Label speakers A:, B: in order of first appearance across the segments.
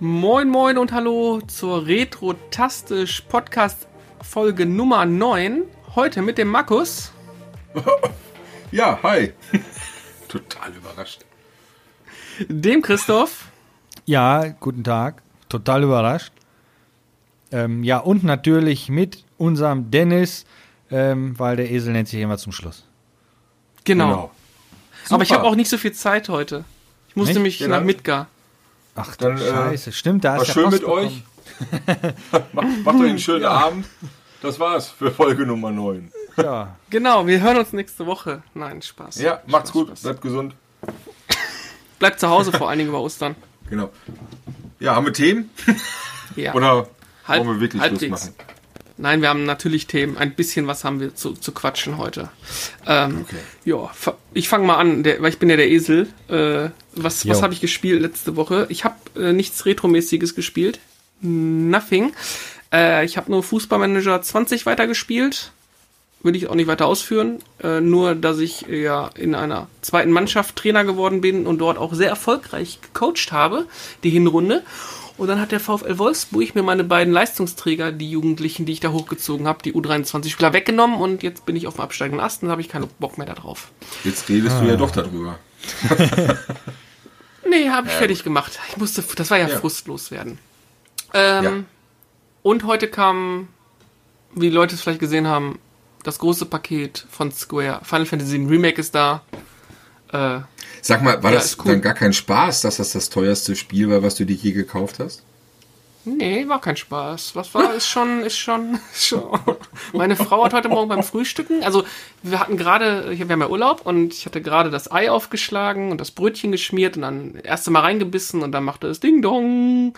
A: Moin Moin und Hallo zur Retro-Tastisch Podcast Folge Nummer 9. Heute mit dem Markus.
B: Ja, hi. Total überrascht.
A: Dem Christoph.
C: Ja, guten Tag. Total überrascht. Ähm, ja, und natürlich mit unserem Dennis, ähm, weil der Esel nennt sich immer zum Schluss.
A: Genau.
B: Genau.
A: Aber ich habe auch nicht so viel Zeit heute. Ich musste
C: Nicht?
A: mich
B: Ja,
A: nach
B: dann-
A: Midgar.
C: Ach
B: Dann,
C: du
B: äh,
C: Scheiße, stimmt, da
B: War
C: ist ja
B: schön
C: Post
B: mit euch. macht, macht euch einen schönen Abend. Das war's für Folge Nummer 9.
C: bekommen. Ja.
A: Genau, wir hören uns nächste Woche. Nein, Spaß.
B: Ja, macht's
A: Spaß,
B: gut,
A: Spaß.
B: bleibt gesund.
A: Bleibt zu Hause vor allen Dingen über Ostern.
B: Genau. Ja, haben wir Themen?
A: Ja.
B: Oder
A: Halb-
B: wollen wir wirklich Schluss
A: halbwegs.
B: machen?
A: Nein, wir haben natürlich Themen. Ein bisschen was haben wir zu, zu quatschen heute. Ähm,
B: Okay.
A: Ja, ich fange mal an, der, weil ich bin ja der Esel. Äh, was was habe ich gespielt letzte Woche? Ich habe äh, nichts Retromäßiges gespielt. Nothing. Äh, ich habe nur Fußballmanager 20 weitergespielt. Würde ich auch nicht weiter ausführen. Äh, nur, dass ich äh, ja in einer zweiten Mannschaft Trainer geworden bin und dort auch sehr erfolgreich gecoacht habe, die Hinrunde. Und dann hat der VfL Wolfsburg mir meine beiden Leistungsträger, die Jugendlichen, die ich da hochgezogen habe, die U23-Spieler weggenommen und jetzt bin ich auf dem absteigenden Ast und habe ich keinen Bock mehr darauf.
B: Jetzt redest du ja doch darüber.
A: Nee, habe ich fertig gemacht. Ich musste, das war ja,
B: Ja.
A: frustlos werden. Ähm,
B: Ja.
A: Und heute kam, wie die Leute es vielleicht gesehen haben, das große Paket von Square. Final Fantasy Remake ist da. Äh,
B: Sag mal, war
A: Ja,
B: das
A: cool.
B: dann gar kein Spaß, dass das das teuerste Spiel war, was du dir je gekauft hast?
A: nee, war kein Spaß. Was war, ist schon, ist schon, ist schon. Meine Frau hat heute Morgen beim Frühstücken, also wir hatten gerade, wir haben ja Urlaub und ich hatte gerade das Ei aufgeschlagen und das Brötchen geschmiert und dann das erste Mal reingebissen und dann machte es Ding Dong.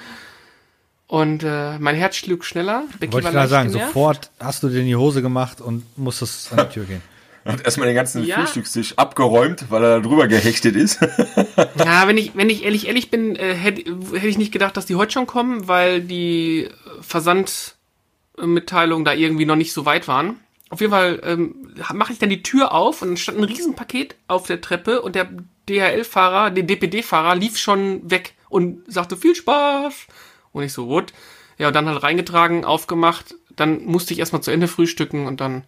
A: Und äh, mein Herz schlug schneller. Becky
C: Wollte ich gerade sagen,
A: genervt.
C: sofort hast du dir in die Hose gemacht und musstest an die Tür gehen.
B: Hat erstmal den ganzen
A: Ja.
B: Frühstückstisch abgeräumt, weil er da drüber gehechtet ist.
A: Ja, wenn ich, wenn ich ehrlich, ehrlich bin, äh, hätte hätte ich nicht gedacht, dass die heute schon kommen, weil die Versandmitteilungen da irgendwie noch nicht so weit waren. Auf jeden Fall ähm, mache ich dann die Tür auf und dann stand ein Riesenpaket auf der Treppe und der DHL-Fahrer, der DPD-Fahrer lief schon weg und sagte viel Spaß. Und ich so, what? Ja, und dann halt reingetragen, aufgemacht. Dann musste ich erstmal zu Ende frühstücken und dann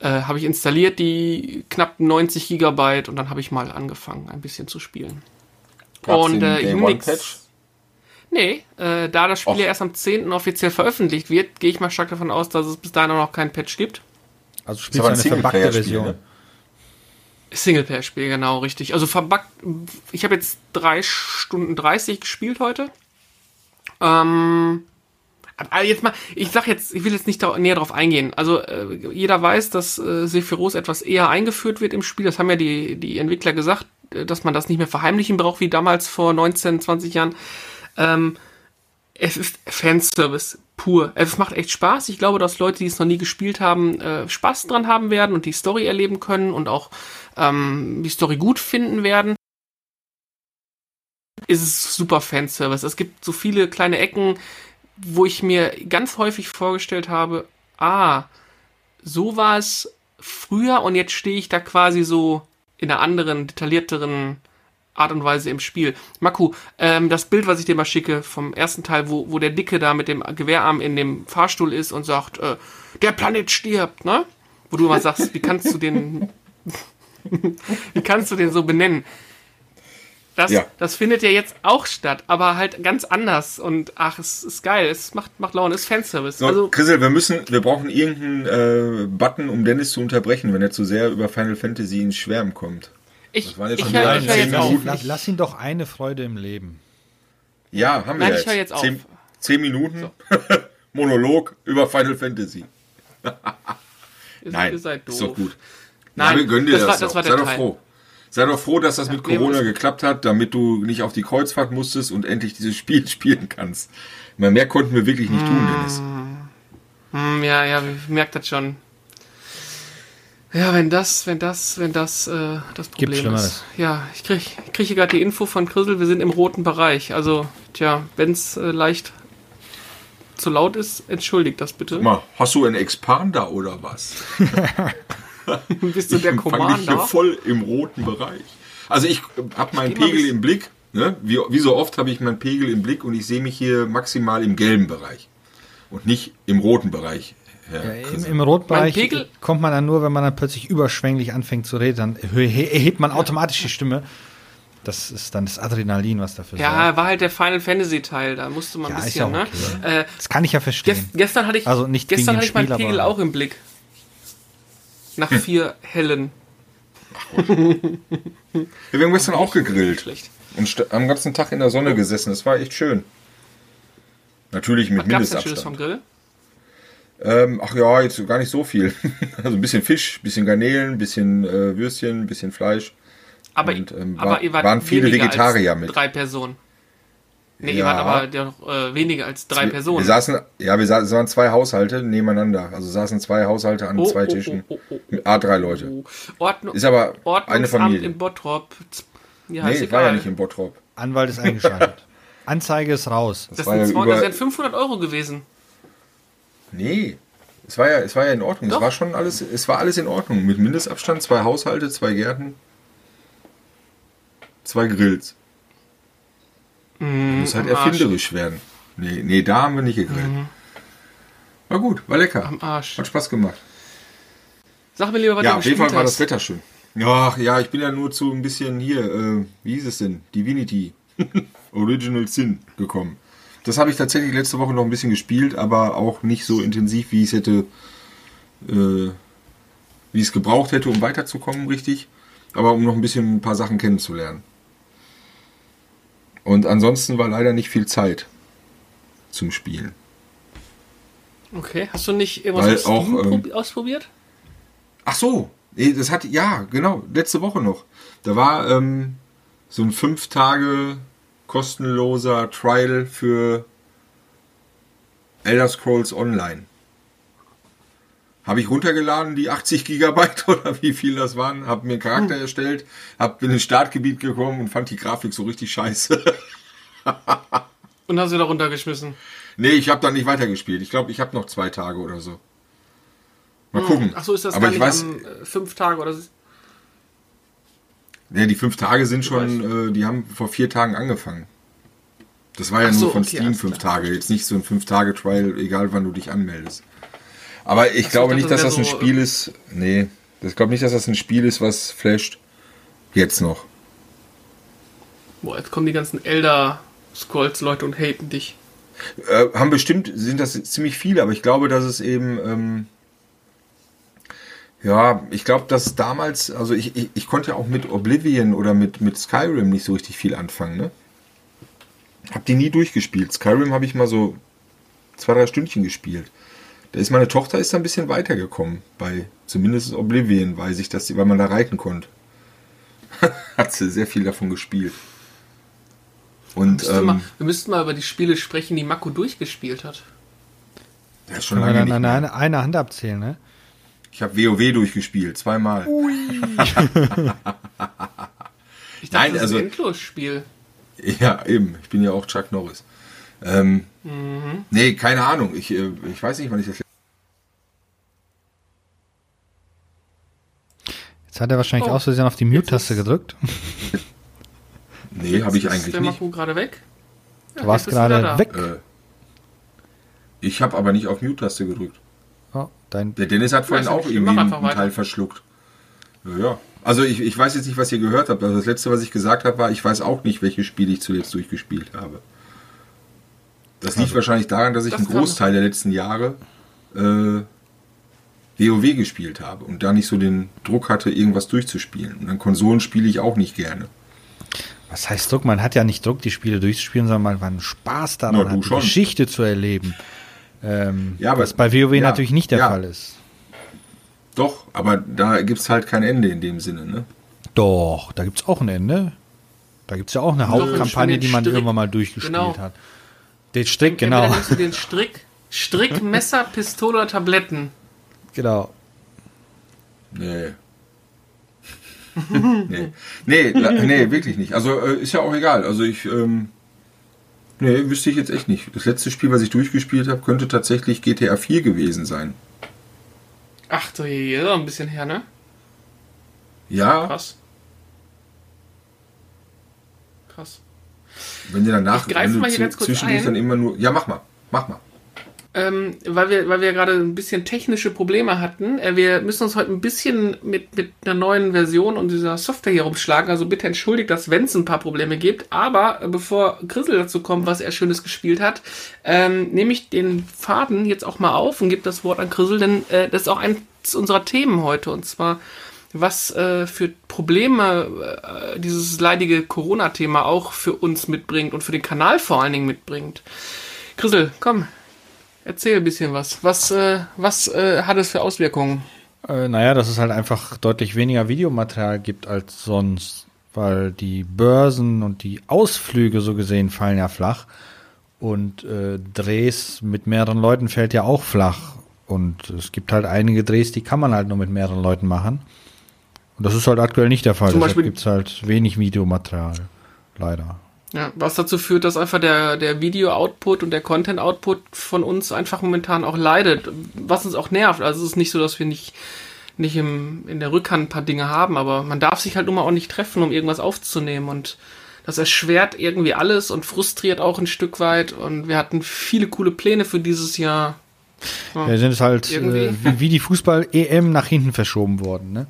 A: äh, habe ich installiert die knapp 90 Gigabyte und dann habe ich mal angefangen, ein bisschen zu spielen.
B: Gab's
A: und
B: den
A: äh,
B: Day
A: Unix.
B: One Patch?
A: Nee, äh, da das Spiel
B: Och.
A: ja erst am 10. offiziell veröffentlicht wird, gehe ich mal stark davon aus, dass es bis dahin auch noch keinen Patch gibt.
C: Also spielst du
B: ein
C: eine verbackte Version.
B: ne?
A: Singleplayer-Spiel, genau, richtig. Also verbuggt. Ich habe jetzt drei Stunden 30 gespielt heute. Ähm, aber jetzt mal, ich sag jetzt, ich will jetzt nicht da näher drauf eingehen. Also äh, jeder weiß, dass äh, Sephiroth etwas eher eingeführt wird im Spiel. Das haben ja die, die Entwickler gesagt, äh, dass man das nicht mehr verheimlichen braucht, wie damals vor 19, 20 Jahren. Ähm, es ist Fanservice pur. Es macht echt Spaß. Ich glaube, dass Leute, die es noch nie gespielt haben, äh, Spaß dran haben werden und die Story erleben können und auch ähm, die Story gut finden werden. Ist es super Fanservice. Es gibt so viele kleine Ecken, wo ich mir ganz häufig vorgestellt habe, ah, so war es früher und jetzt stehe ich da quasi so in einer anderen, detaillierteren Art und Weise im Spiel. Maku, ähm, das Bild, was ich dir mal schicke vom ersten Teil, wo, wo der Dicke da mit dem Gewehrarm in dem Fahrstuhl ist und sagt, äh, der Planet stirbt, ne? Wo du immer sagst, wie kannst du den, wie kannst du den so benennen? Das,
B: Ja.
A: das findet ja jetzt auch statt, aber halt ganz anders und ach, es ist geil, es macht, macht Laune, es ist Fanservice.
B: So,
A: also,
B: Chrisel, wir müssen, wir brauchen irgendeinen äh, Button, um Dennis zu unterbrechen, wenn er zu sehr über Final Fantasy ins Schwärmen kommt.
A: ich,
B: waren jetzt
A: ich
B: schon
A: höre
B: wieder
A: ich hör
B: zehn
A: jetzt auf.
B: Minuten.
C: Lass, lass ihn doch eine Freude im Leben.
B: Ja, haben wir
A: Nein,
B: ja
A: ich hör jetzt auf.
B: Zehn, zehn Minuten Monolog über Final Fantasy.
A: Ihr,
B: Nein,
A: ihr seid doof.
B: ist doch gut.
A: Nein,
B: Ja, wir gönnen dir
A: das
B: das,
A: war- das
B: doch.
A: war der
B: Sei doch
A: Teil.
B: froh. Sei doch froh, dass das mit Corona geklappt hat, damit du nicht auf die Kreuzfahrt musstest und endlich dieses Spiel spielen kannst. Mal mehr konnten wir wirklich nicht tun, Dennis.
A: Hm, ja, ja, ich merkt das schon. Ja, wenn das, wenn das, wenn das äh, das Problem
C: Schlimmeres.
A: ist. Ja, ich krieg, ich krieg hier gerade die Info von Chrisel, wir sind im roten Bereich. Also, tja, wenn es äh, leicht zu laut ist, entschuldigt das bitte.
B: Guck mal, hast du einen Expander oder was?
A: Bist du der
B: ich befand mich hier
A: Commander?
B: voll im roten Bereich. Also ich habe meinen Pegel im Blick. Ne? Wie, wie so oft habe ich meinen Pegel im Blick und ich sehe mich hier maximal im gelben Bereich. Und nicht im roten Bereich. Herr
C: Ja, Im. Im Rotbereich
A: Mein Pegel-
C: kommt man dann nur, wenn man dann plötzlich überschwänglich anfängt zu reden, dann erhe- erhebt man automatisch die Stimme. Das ist dann das Adrenalin, was dafür sorgt.
A: Ja, war halt der Final Fantasy Teil, da musste man
C: Ja,
A: ein
C: ist
A: bisschen,
C: ja
A: ne?
C: okay.
A: Äh,
C: Das kann ich ja verstehen.
A: gest, gestern hatte ich,
C: Also nicht
A: gestern hatte ich meinen Pegel
C: aber-
A: auch im Blick. Nach vier hellen.
B: Wir haben gestern auch gegrillt.
A: Schlecht.
B: Und am ganzen Tag in der Sonne gesessen. Das war echt schön. Natürlich mit
A: Was gab's denn Schönes vom
B: Mindestabstand.
A: Grill?
B: Ähm, ach ja, jetzt gar nicht so viel. Also ein bisschen Fisch, bisschen Garnelen, bisschen äh, Würstchen, bisschen Fleisch.
A: Aber,
B: Und, ähm,
A: aber
B: war-
A: ihr wart
B: waren viele Vegetarier
A: als
B: mit.
A: drei Personen. Nee, ihr
B: Ja.
A: wart aber noch, äh, weniger als drei
B: Wir
A: Personen.
B: saßen, ja, wir saßen, es waren zwei Haushalte nebeneinander. Also saßen zwei Haushalte an
A: Oh,
B: zwei
A: oh,
B: Tischen.
A: oh, oh, oh,
B: Mit A drei Leute.
A: Ordnung,
B: Ist aber eine
A: Ordnungsamt
B: Familie.
A: in Bottrop. Ja,
B: nee,
A: ist
B: ich war ja nicht in Bottrop.
C: Anwalt ist eingeschaltet. Anzeige ist raus.
A: Das,
B: war
A: sind
B: ja
A: 200,
B: über-
A: das wären 500 Euro gewesen.
B: Nee. Es war ja, es war ja in Ordnung.
A: Doch.
B: Es war schon alles, es war alles in Ordnung. Mit Mindestabstand, zwei Haushalte, zwei Gärten, zwei Grills. Muss halt erfinderisch werden. Nee, nee, da haben wir nicht gegrillt. War gut, war lecker.
A: Am Arsch.
B: Hat Spaß gemacht.
A: Sag mir lieber, was
B: Ja,
A: du
B: auf jeden Fall war das. Wetter schön. Ach ja, ich bin ja nur zu ein bisschen hier, äh, wie hieß es denn? Divinity. Original Sin gekommen. Das habe ich tatsächlich letzte Woche noch ein bisschen gespielt, aber auch nicht so intensiv, wie ich es hätte, äh, wie es gebraucht hätte, um weiterzukommen, richtig. Aber um noch ein bisschen ein paar Sachen kennenzulernen. Und ansonsten war leider nicht viel Zeit zum Spielen.
A: Okay, hast du nicht irgendwas
B: auch, ähm,
A: probi- ausprobiert?
B: Ach so, nee, das hat, ja, genau, letzte Woche noch. Da war ähm, so ein fünf Tage kostenloser Trial für Elder Scrolls Online. Habe ich runtergeladen, die 80 Gigabyte oder wie viel das waren, habe mir einen Charakter erstellt, hab in ein Startgebiet gekommen und fand die Grafik so richtig scheiße.
A: Und hast du da runtergeschmissen?
B: nee, ich habe dann nicht weitergespielt. Ich glaube, ich habe noch zwei Tage oder so. Mal gucken.
A: Ach so, ist das
B: Aber
A: gar
B: ich
A: nicht
B: weiß,
A: am äh, fünf Tage oder so?
B: Ja, die fünf Tage sind schon, äh, die haben vor vier Tagen angefangen. Das war ja
A: Ach
B: nur
A: so,
B: von
A: okay,
B: Steam fünf. Tage, jetzt nicht so ein fünf Tage Trial, egal wann du dich anmeldest. Aber ich
A: so,
B: glaube
A: ich
B: nicht, dass
A: das
B: ein
A: so,
B: Spiel ist. Nee, ich glaube nicht, dass das ein Spiel ist, was flasht. Jetzt noch.
A: Boah, jetzt kommen die ganzen Elder Scrolls Leute und haten dich.
B: Äh, haben bestimmt, sind das ziemlich viele, aber ich glaube, dass es eben, ähm, ja, ich glaube, dass damals, also ich, ich, ich konnte ja auch mit Oblivion oder mit, mit Skyrim nicht so richtig viel anfangen, ne? Hab die nie durchgespielt. Skyrim habe ich mal so zwei, drei Stündchen gespielt. Da ist meine Tochter ist da ein bisschen weitergekommen. Bei zumindest Oblivion weiß ich, dass sie, weil man da reiten konnte. Hat sie sehr viel davon gespielt. Und
A: Müsste
B: ähm,
A: mal, wir müssten mal über die Spiele sprechen, die Mako durchgespielt hat.
B: ja, ist schon
C: Können wir
B: lange
C: dann
B: nicht
C: an eine, eine Hand abzählen, ne?
B: Ich habe WoW durchgespielt, zweimal.
A: Ich dachte,
B: Nein,
A: das ist
B: also-
A: ein Endlosspiel.
B: Ja, eben. Ich bin ja auch Chuck Norris. Ähm,
A: Mhm.
B: Nee, keine Ahnung. Ich, äh, ich weiß nicht, wann ich das.
C: Jetzt hat er wahrscheinlich
A: Oh.
C: aus Versehen auf die Mute-Taste
A: ist-
C: gedrückt.
B: Nee, habe ich
A: Ist
B: eigentlich
A: der
B: nicht.
A: Mako gerade weg? Ja,
C: Du warst
A: ist er
C: gerade weg.
B: Äh, ich habe aber nicht auf Mute-Taste gedrückt.
C: Oh, dein
B: Der Dennis hat vorhin
A: ist
B: auch irgendwie einen, einen Teil
A: weiter.
B: verschluckt. Ja, ja. Also ich, ich weiß jetzt nicht, was ihr gehört habt. Also das letzte, was ich gesagt habe, war, ich weiß auch nicht, welches Spiel ich zuletzt durchgespielt habe. Das liegt wahrscheinlich daran, dass ich
A: das
B: einen Großteil der letzten Jahre äh, WoW gespielt habe und da nicht so den Druck hatte, irgendwas durchzuspielen. Und an Konsolen spiele ich auch nicht gerne.
C: Was heißt Druck? Man hat ja nicht Druck, die Spiele durchzuspielen, sondern man hat Spaß daran,
B: Na,
C: hat die. Geschichte zu erleben. Ähm,
B: Ja, aber-
C: was bei WoW
B: ja,
C: natürlich nicht der
B: ja.
C: Fall ist.
B: Doch, aber da gibt's halt kein Ende in dem Sinne, ne?
C: Doch, da gibt es auch ein Ende. Da gibt es ja auch eine Hauptkampagne, die man
A: Strick.
C: irgendwann mal durchgespielt
A: Genau.
C: hat. Den Strick, genau.
A: den Strick, Strick, Messer, Pistole oder Tabletten.
C: Genau.
B: Nee. nee. Nee, la- nee, wirklich nicht. Also äh, ist ja auch egal. Also ich, ähm, nee, wüsste ich jetzt echt nicht. Das letzte Spiel, was ich durchgespielt habe, könnte tatsächlich GTA 4 gewesen sein.
A: Ach du je, ein bisschen her, ne?
B: Ja,
A: Krass. Krass.
B: wenn dir danach
A: Ich greife
B: wenn du
A: mal hier ganz kurz
B: zwischendurch
A: ein.
B: dann immer nur. Ja, mach mal. Mach mal.
A: Ähm, weil wir, weil wir gerade ein bisschen technische Probleme hatten. Äh, wir müssen uns heute ein bisschen mit, mit einer neuen Version und dieser Software hier rumschlagen. Also bitte entschuldigt das, wenn es ein paar Probleme gibt. Aber äh, bevor Grissel dazu kommt, was er Schönes gespielt hat, ähm, nehme ich den Faden jetzt auch mal auf und gebe das Wort an Grissel, denn äh, das ist auch eins unserer Themen heute. Und zwar, was äh, für Probleme äh, dieses leidige Corona-Thema auch für uns mitbringt und für den Kanal vor allen Dingen mitbringt. Grissel, komm, Erzähl ein bisschen was. Was, äh, was äh, hat es für Auswirkungen?
C: Äh, naja, dass es halt einfach deutlich weniger Videomaterial gibt als sonst, weil die Börsen und die Ausflüge so gesehen fallen ja flach und äh, Drehs mit mehreren Leuten fällt ja auch flach und es gibt halt einige Drehs, die kann man halt nur mit mehreren Leuten machen und das ist halt aktuell nicht der Fall.
A: Zum
C: Deshalb gibt es halt wenig Videomaterial, leider.
A: Ja, was dazu führt, dass einfach der, der Video-Output und der Content-Output von uns einfach momentan auch leidet, was uns auch nervt. Also es ist nicht so, dass wir nicht, nicht im, in der Rückhand ein paar Dinge haben, aber man darf sich halt nun mal auch nicht treffen, um irgendwas aufzunehmen und das erschwert irgendwie alles und frustriert auch ein Stück weit und wir hatten viele coole Pläne für dieses Jahr.
C: Ja, sind es halt äh, wie, wie die Fußball-EM nach hinten verschoben worden, ne?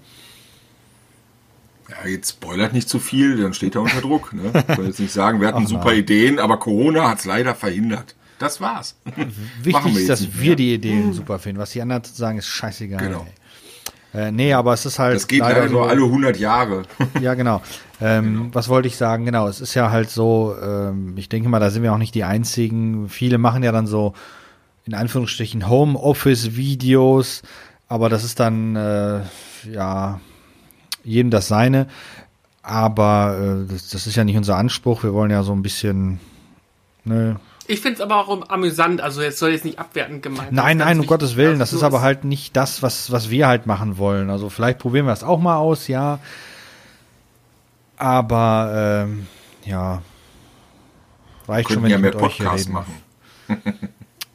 B: Ja, jetzt spoilert nicht zu viel, dann steht er unter Druck. Ne? Ich will jetzt nicht sagen, wir hatten
C: Ach,
B: super. Ideen, aber Corona hat es leider verhindert. Das war's.
C: Wichtig ist, dass wir
B: mehr.
C: die Ideen super finden. Was die anderen sagen, ist scheißegal.
B: Genau.
C: Äh, nee, aber es ist halt.
B: Das geht leider nur alle 100 Jahre.
C: Ja, genau. Ähm, Was wollte ich sagen? Genau, es ist ja halt so, ähm, ich denke mal, da sind wir auch nicht die Einzigen. Viele machen ja dann so, in Anführungsstrichen, Homeoffice-Videos, aber das ist dann, äh, ja, jedem das seine. Aber äh, das, das ist ja nicht unser Anspruch. Wir wollen ja so ein bisschen, ne,
A: Ich finde es aber auch amüsant, also jetzt soll jetzt nicht abwertend gemeint
C: Nein, nein, um Gottes. Willen, das
A: so
C: ist aber halt nicht das, was, was wir halt machen wollen. Also vielleicht probieren wir das auch mal aus, ja. Aber ähm, ja, reicht schon,
B: Könnten
C: wenn
B: ja
C: ich
B: mehr
C: mit euch hier
B: Podcasts
C: reden.
B: machen.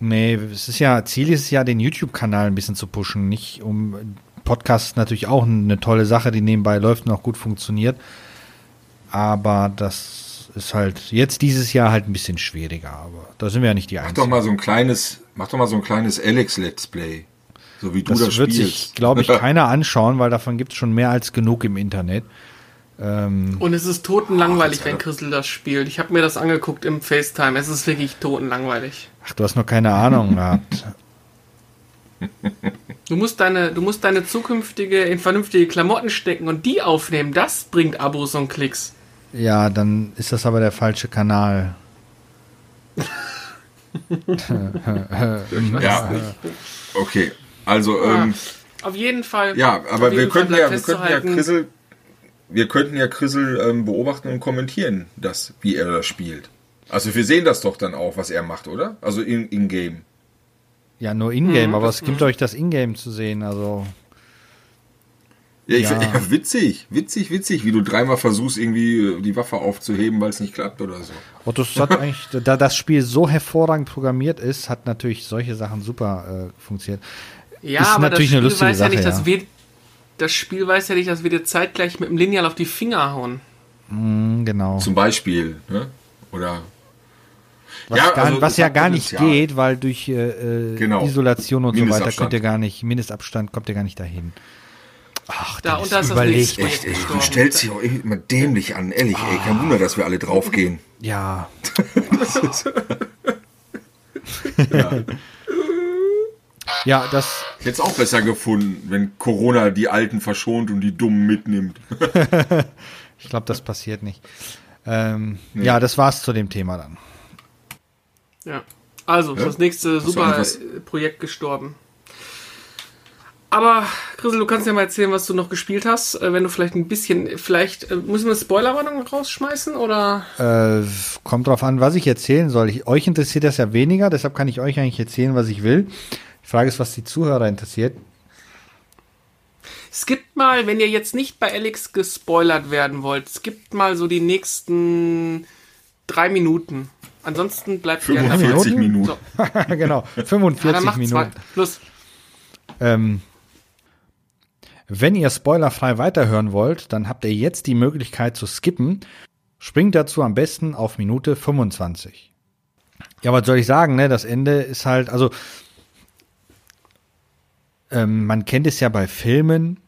C: Nee, es ist ja, Ziel ist es ja, den YouTube-Kanal ein bisschen zu pushen, nicht um Podcast ist natürlich auch eine tolle Sache, die nebenbei läuft und auch gut funktioniert. Aber das ist halt jetzt dieses Jahr halt ein bisschen schwieriger, aber da sind wir ja nicht die
B: Mach
C: Einzigen.
B: doch mal so ein kleines, mach doch mal so ein kleines Alex Let's Play. So wie du das,
C: Das wird
B: spielst.
C: sich, glaube ich, keiner anschauen, weil davon gibt es schon mehr als genug im Internet. Ähm,
A: Und es ist totenlangweilig,
B: Ach,
A: wenn Christel das spielt. Ich habe mir das angeguckt im FaceTime. Es ist wirklich totenlangweilig.
C: ach, du hast noch keine Ahnung gehabt.
A: Du musst deine, du musst deine zukünftige in vernünftige Klamotten stecken und die aufnehmen. Das bringt Abos und Klicks.
C: Ja, dann ist das aber der falsche Kanal.
B: Ja, okay. Also, ähm,
A: Auf jeden Fall.
B: ja, aber wir könnten ja, wir könnten ja Chrisel, wir könnten ja Chrisel ähm, beobachten und kommentieren, das, wie er das spielt. Also wir sehen das doch dann auch, was er macht, oder? Also in, in Game.
C: Ja, nur Ingame,
A: Mhm,
C: aber es gibt euch das Ingame zu sehen, also.
B: Ja, ich,
C: Ja.
B: ja. witzig, witzig, witzig, wie du dreimal versuchst, irgendwie äh, die Waffe aufzuheben, weil es nicht klappt oder so.
C: Oh, das hat eigentlich, da das Spiel so hervorragend programmiert ist, hat natürlich solche Sachen super äh, funktioniert.
A: Ja,
C: ist
A: aber
C: natürlich
A: das
C: eine
A: Spiel
C: lustige
A: weiß ja nicht,
C: Sache,
A: dass
C: ja.
A: wir. Das Spiel weiß ja nicht, dass wir dir zeitgleich mit dem Lineal auf die Finger hauen.
C: Hm, genau.
B: Zum Beispiel, ne? Oder
C: Was,
B: Ja,
C: gar,
B: also
C: was ja gar nicht geht, weil durch äh, äh,
B: Genau.
C: Isolation und so weiter könnt ihr gar nicht, Mindestabstand kommt ihr gar nicht dahin. Ach,
A: Da, und das
C: überleg
A: nächste
C: mal.
A: Projekt
B: echt, ey, du
A: gestorben.
B: stellst dich auch immer dämlich an, ehrlich, ey, kein Wunder, dass wir alle draufgehen.
C: Ja. ja, das,
B: Ich hätte es auch besser gefunden, wenn Corona die Alten verschont und die Dummen mitnimmt.
C: ich glaube, das passiert nicht. Ähm, Ja, das war's zu dem Thema dann.
A: Ja. Also,
B: Ja?
A: das nächste
B: Hast du
A: super
B: irgendwas-
A: äh, Projekt gestorben. Aber, Chrisel, du kannst ja mal erzählen, was du noch gespielt hast. Äh, wenn du vielleicht ein bisschen, vielleicht, äh, müssen wir eine Spoilerwarnung rausschmeißen oder?
C: Äh, kommt drauf an, was ich erzählen soll. Ich, euch interessiert das ja weniger, deshalb kann ich euch eigentlich erzählen, was ich will. Die Frage ist, was die Zuhörer interessiert.
A: Skippt mal, wenn ihr jetzt nicht bei Alex gespoilert werden wollt, skippt mal so die nächsten drei Minuten. Ansonsten bleibt gerne dabei.
B: 45
C: Minuten?
B: Minuten.
A: So,
C: genau,
A: ja,
C: 45
A: dann macht's mal.
C: Minuten.
A: Plus.
C: Ähm, Wenn ihr spoilerfrei weiterhören wollt, dann habt ihr jetzt die Möglichkeit zu skippen. Springt dazu am besten auf Minute 25. Ja, was soll ich sagen, ne? Das Ende ist halt, also ähm, man kennt es ja bei Filmen,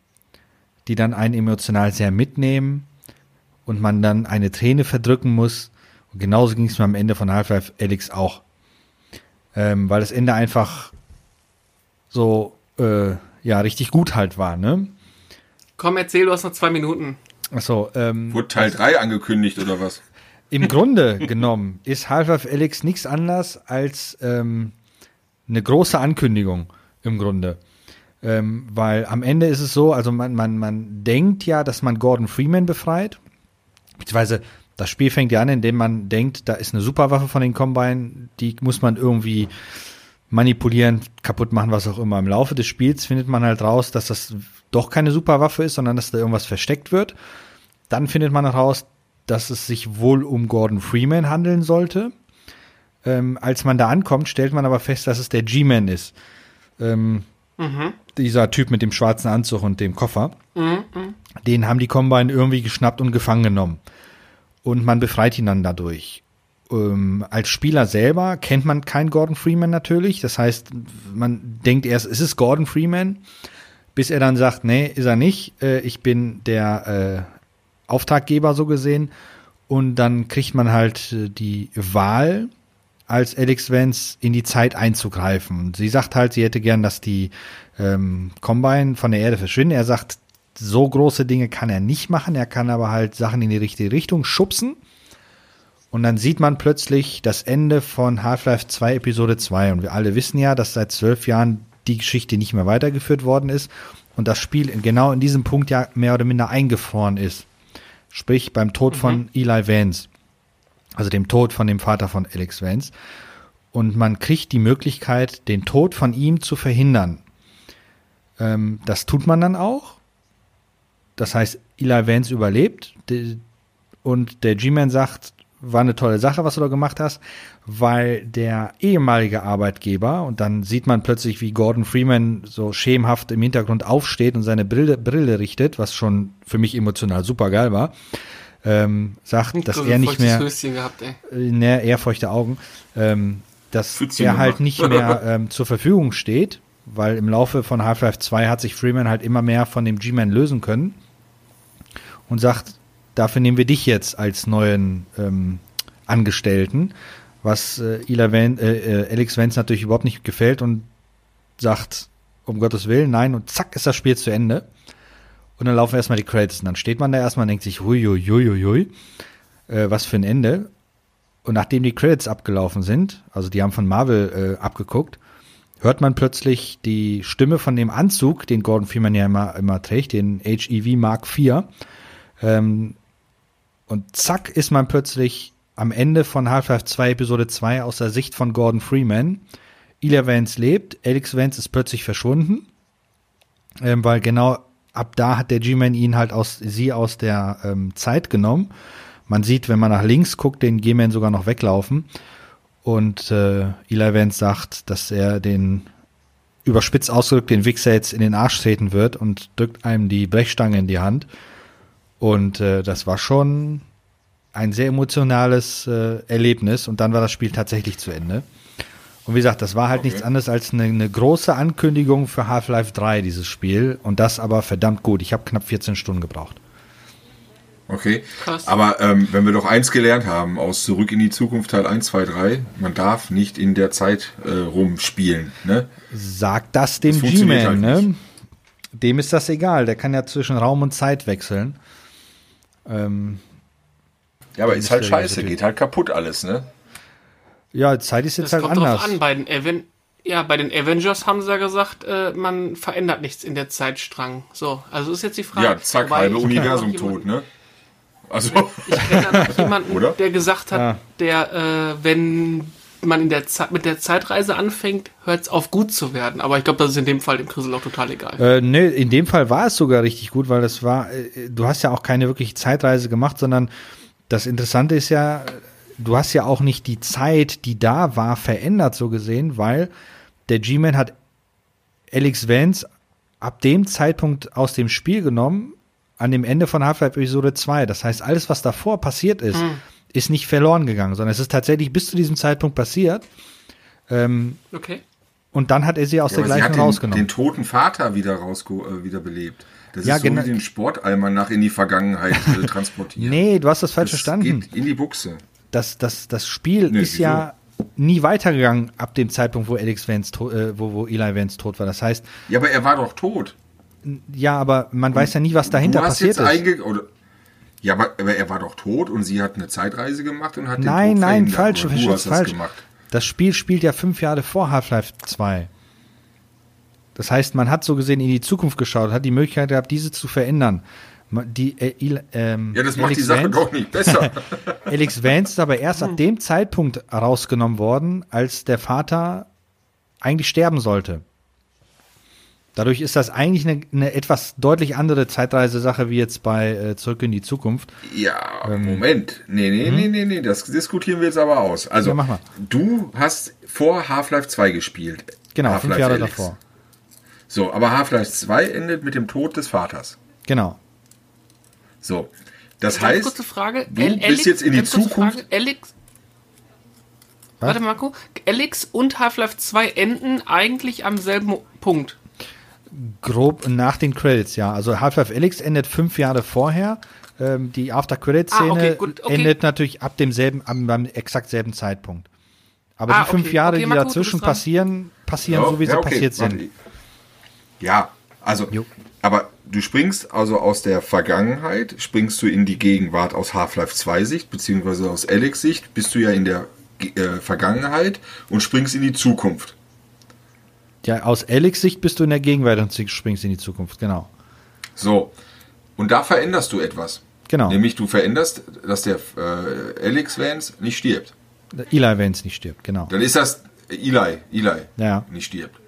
C: die dann einen emotional sehr mitnehmen und man dann eine Träne verdrücken muss. Und genauso ging es mir am Ende von Half-Life Alyx auch. Ähm, weil das Ende einfach so, äh, ja, richtig gut halt war, ne?
A: Komm, erzähl, du hast noch zwei Minuten.
C: Achso, ähm.
B: Wurde Teil 3 angekündigt oder was?
C: Im Grunde genommen ist Half-Life Alyx nichts anderes als ähm, eine große Ankündigung im Grunde. Ähm, weil am Ende ist es so, also man, man, man denkt ja, dass man Gordon Freeman befreit. Beziehungsweise das Spiel fängt ja an, indem man denkt, da ist eine Superwaffe von den Combine, die muss man irgendwie manipulieren, kaputt machen, was auch immer. Im Laufe des Spiels findet man halt raus, dass das doch keine Superwaffe ist, sondern dass da irgendwas versteckt wird. Dann findet man heraus, dass es sich wohl um Gordon Freeman handeln sollte. Ähm, als man da ankommt, stellt man aber fest, dass es der G-Man ist. Ähm, mhm. Dieser Typ mit dem schwarzen Anzug und dem Koffer. Mhm. Den haben die Combine irgendwie geschnappt und gefangen genommen. Und man befreit ihn dann dadurch. Ähm, als Spieler selber kennt man keinen Gordon Freeman natürlich. Das heißt, man denkt erst, ist es Gordon Freeman? Bis er dann sagt, nee, ist er nicht. Äh, ich bin der äh, Auftraggeber so gesehen. Und dann kriegt man halt äh, die Wahl, als Alex Vance in die Zeit einzugreifen. Und sie sagt halt, sie hätte gern, dass die ähm, Combine von der Erde verschwinden. Er sagt, so große Dinge kann er nicht machen. Er kann aber halt Sachen in die richtige Richtung schubsen. Und dann sieht man plötzlich das Ende von Half-Life 2 Episode 2. Und wir alle wissen ja, dass seit zwölf Jahren die Geschichte nicht mehr weitergeführt worden ist und das Spiel genau in diesem Punkt ja mehr oder minder eingefroren ist. Sprich beim Tod mhm. von Eli Vance. Also dem Tod von dem Vater von Alex Vance. Und man kriegt die Möglichkeit, den Tod von ihm zu verhindern. Ähm, das tut man dann auch. Das heißt, Eli Vance überlebt. Und der G-Man sagt, war eine tolle Sache, was du da gemacht hast, weil der ehemalige Arbeitgeber, und dann sieht man plötzlich, wie Gordon Freeman so schemenhaft im Hintergrund aufsteht und seine Brille, Brille richtet, was schon für mich emotional super geil war, ähm, sagt, dass er nicht mehr,
A: gehabt.
C: Äh, ne, eher feuchte Augen, ähm, dass er halt nicht mehr ähm, zur Verfügung steht, weil im Laufe von Half-Life 2 hat sich Freeman halt immer mehr von dem G-Man lösen können und sagt, dafür nehmen wir dich jetzt als neuen ähm, Angestellten, was äh, Van, äh, äh, Alex Vance natürlich überhaupt nicht gefällt und sagt, um Gottes Willen, nein, und zack ist das Spiel zu Ende. Und dann laufen erstmal die Credits und dann steht man da erstmal und denkt sich, hui, hui, hui, hui, äh, was für ein Ende. Und nachdem die Credits abgelaufen sind, also die haben von Marvel äh, abgeguckt, hört man plötzlich die Stimme von dem Anzug, den Gordon Freeman ja immer, immer trägt, den HEV Mark IV. Ähm, und zack ist man plötzlich am Ende von Half-Life 2 Episode 2 aus der Sicht von Gordon Freeman. Ilya Vance lebt, Alex Vance ist plötzlich verschwunden, ähm, weil genau ab da hat der G-Man ihn halt aus, sie aus der ähm, Zeit genommen. Man sieht, wenn man nach links guckt, den G-Man sogar noch weglaufen. Und äh, Eli Vance sagt, dass er den überspitzt ausgedrückt den Wichser jetzt in den Arsch treten wird und drückt einem die Brechstange in die Hand. Und äh, das war schon ein sehr emotionales äh, Erlebnis und dann war das Spiel tatsächlich zu Ende. Und wie gesagt, das war halt okay. nichts anderes als eine, eine große Ankündigung für Half-Life 3, dieses Spiel. Und das aber verdammt gut. Ich habe knapp 14 Stunden gebraucht.
B: Okay. Krass. Aber ähm, wenn wir doch eins gelernt haben aus Zurück in die Zukunft Teil 1, 2, 3, man darf nicht in der Zeit äh, rumspielen. Ne?
C: Sagt das dem G-Man, halt ne? Dem ist das egal. Der kann ja zwischen Raum und Zeit wechseln.
B: Ähm, ja, aber ist halt scheiße, geht halt kaputt alles, ne?
C: Ja, Zeit ist jetzt das halt kommt anders. Drauf
A: an. Bei den, Aven ja, bei den Avengers haben sie ja gesagt, äh, man verändert nichts in der Zeitstrang. So, also ist jetzt die Frage.
B: Ja, zack, halbe Universum tot, ne?
A: Also. Ich kenne da noch jemanden, der gesagt hat, ja. der, äh, wenn man in der Zeit, mit der Zeitreise anfängt, hört es auf gut zu werden. Aber ich glaube, das ist in dem Fall dem Chrisel auch total egal.
C: Äh, ne, in dem Fall war es sogar richtig gut, weil das war, äh, du hast ja auch keine wirkliche Zeitreise gemacht, sondern das Interessante ist ja, du hast ja auch nicht die Zeit, die da war, verändert so gesehen, weil der G-Man hat Alex Vance ab dem Zeitpunkt aus dem Spiel genommen, an dem Ende von Half-Life Episode 2. Das heißt, alles, was davor passiert ist,
A: Hm.
C: Ist nicht verloren gegangen, sondern es ist tatsächlich bis zu diesem Zeitpunkt passiert. Ähm,
A: Okay.
C: und dann hat er sie aus
B: Ja,
C: der
B: hat den,
C: rausgenommen.
B: den toten Vater wieder rausge äh, wieder belebt. Das
C: Ja,
B: ist so
C: genau.
B: wie den Sportalmanach in die Vergangenheit äh, transportieren.
C: nee, du hast das falsch
B: das
C: verstanden.
B: geht in die Buchse.
C: Das, das, das Spiel
B: Nee,
C: ist ja nie weitergegangen ab dem Zeitpunkt, wo Alex Vance, äh, wo, wo Eli Vance tot war. Das heißt,
B: Ja, aber er war doch tot.
C: ja, aber man weiß ja nie, was dahinter
B: du hast
C: passiert
B: jetzt
C: ist.
B: oder ja, aber, aber er war doch tot und sie hat eine Zeitreise gemacht und hat den
C: Nein,
B: Tod
C: nein,
B: verhindert.
C: falsch, du
B: hast das
C: falsch.
B: gemacht.
C: Das Spiel spielt ja fünf Jahre vor Half-Life 2. Das heißt, man hat so gesehen in die Zukunft geschaut, hat die Möglichkeit gehabt, diese zu verändern. Die, äh, ähm,
B: Ja, das macht
C: Alex
B: die Sache
C: Vance,
B: doch nicht besser.
C: Alex Vance ist aber erst ab dem Zeitpunkt rausgenommen worden, als der Vater eigentlich sterben sollte. Dadurch ist das eigentlich eine, eine etwas deutlich andere Zeitreisesache wie jetzt bei äh, Zurück in die Zukunft.
B: ja,
C: Ähm,
B: Moment. Nee, nee, nee, nee, nee, das diskutieren wir jetzt aber aus. Also.
C: Ja, mach mal.
B: du hast vor Half-Life 2 gespielt.
C: Genau, fünf
B: Half-Life
C: Jahre
B: Alyx.
C: davor.
B: So, aber Half-Life 2 endet mit dem Tod des Vaters.
C: Genau.
B: So. Das
A: Ganz
B: heißt,
A: kurze Frage.
B: du
A: Al-
B: bist jetzt in die Zukunft-
A: Frage. Alex.
C: Was?
A: Warte, Marco. Alex und Half-Life 2 enden eigentlich am selben Punkt.
C: Grob nach den Credits, ja. Also Half-Life Alyx endet fünf Jahre vorher. Ähm, die After-Credit-Szene
A: Ah, okay, okay.
C: endet natürlich ab demselben, am, am exakt selben Zeitpunkt. Aber
A: Ah,
C: die fünf
A: okay.
C: Jahre,
A: Okay,
C: die
A: Marco,
C: dazwischen passieren, passieren
B: Ja,
C: so, wie sie
B: ja, okay,
C: passiert
B: warte.
C: sind.
B: Ja, also,
C: Jo.
B: aber du springst also aus der Vergangenheit, springst du in die Gegenwart aus Half-Life 2 Sicht, beziehungsweise aus Alex Sicht, bist du ja in der äh, Vergangenheit und springst in die Zukunft.
C: Ja, aus Alex Sicht bist du in der Gegenwart und springst in die Zukunft, genau.
B: So. Und da veränderst du etwas.
C: Genau.
B: Nämlich du veränderst, dass der äh, Alex Vance nicht stirbt.
C: Eli Vance nicht stirbt, genau.
B: Dann ist das Eli, Eli
C: Ja.
B: nicht stirbt.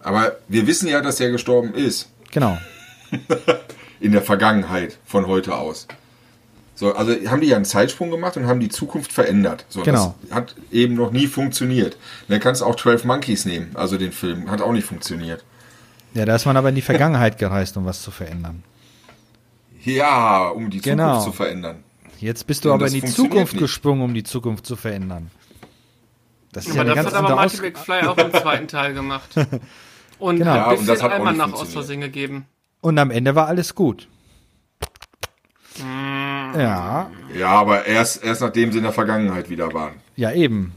B: Aber wir wissen ja, dass er gestorben ist.
C: Genau.
B: in der Vergangenheit von heute aus. So, also haben die ja einen Zeitsprung gemacht und haben die Zukunft verändert. So,
C: Genau.
B: Das hat eben noch nie funktioniert. Dann kannst du auch 12 Monkeys nehmen, also den Film. Hat auch nicht funktioniert.
C: Ja, da ist man aber in die Vergangenheit gereist, um was zu verändern.
B: Ja, um die
C: Genau.
B: Zukunft zu verändern.
C: Jetzt bist du
B: Und
C: aber in die Zukunft
B: nicht.
C: gesprungen, um die Zukunft zu verändern. Das ist
A: Aber
C: ja
A: das hat aber Martin McFly auch im zweiten Teil gemacht. Und
C: Genau.
A: hat
B: Ja,
A: ein
B: und
A: bisschen
B: das hat
A: einmal nach Versehen gegeben.
C: Und am Ende war alles gut. Ja,
B: Ja, aber erst, erst nachdem sie in der Vergangenheit wieder waren.
C: ja eben.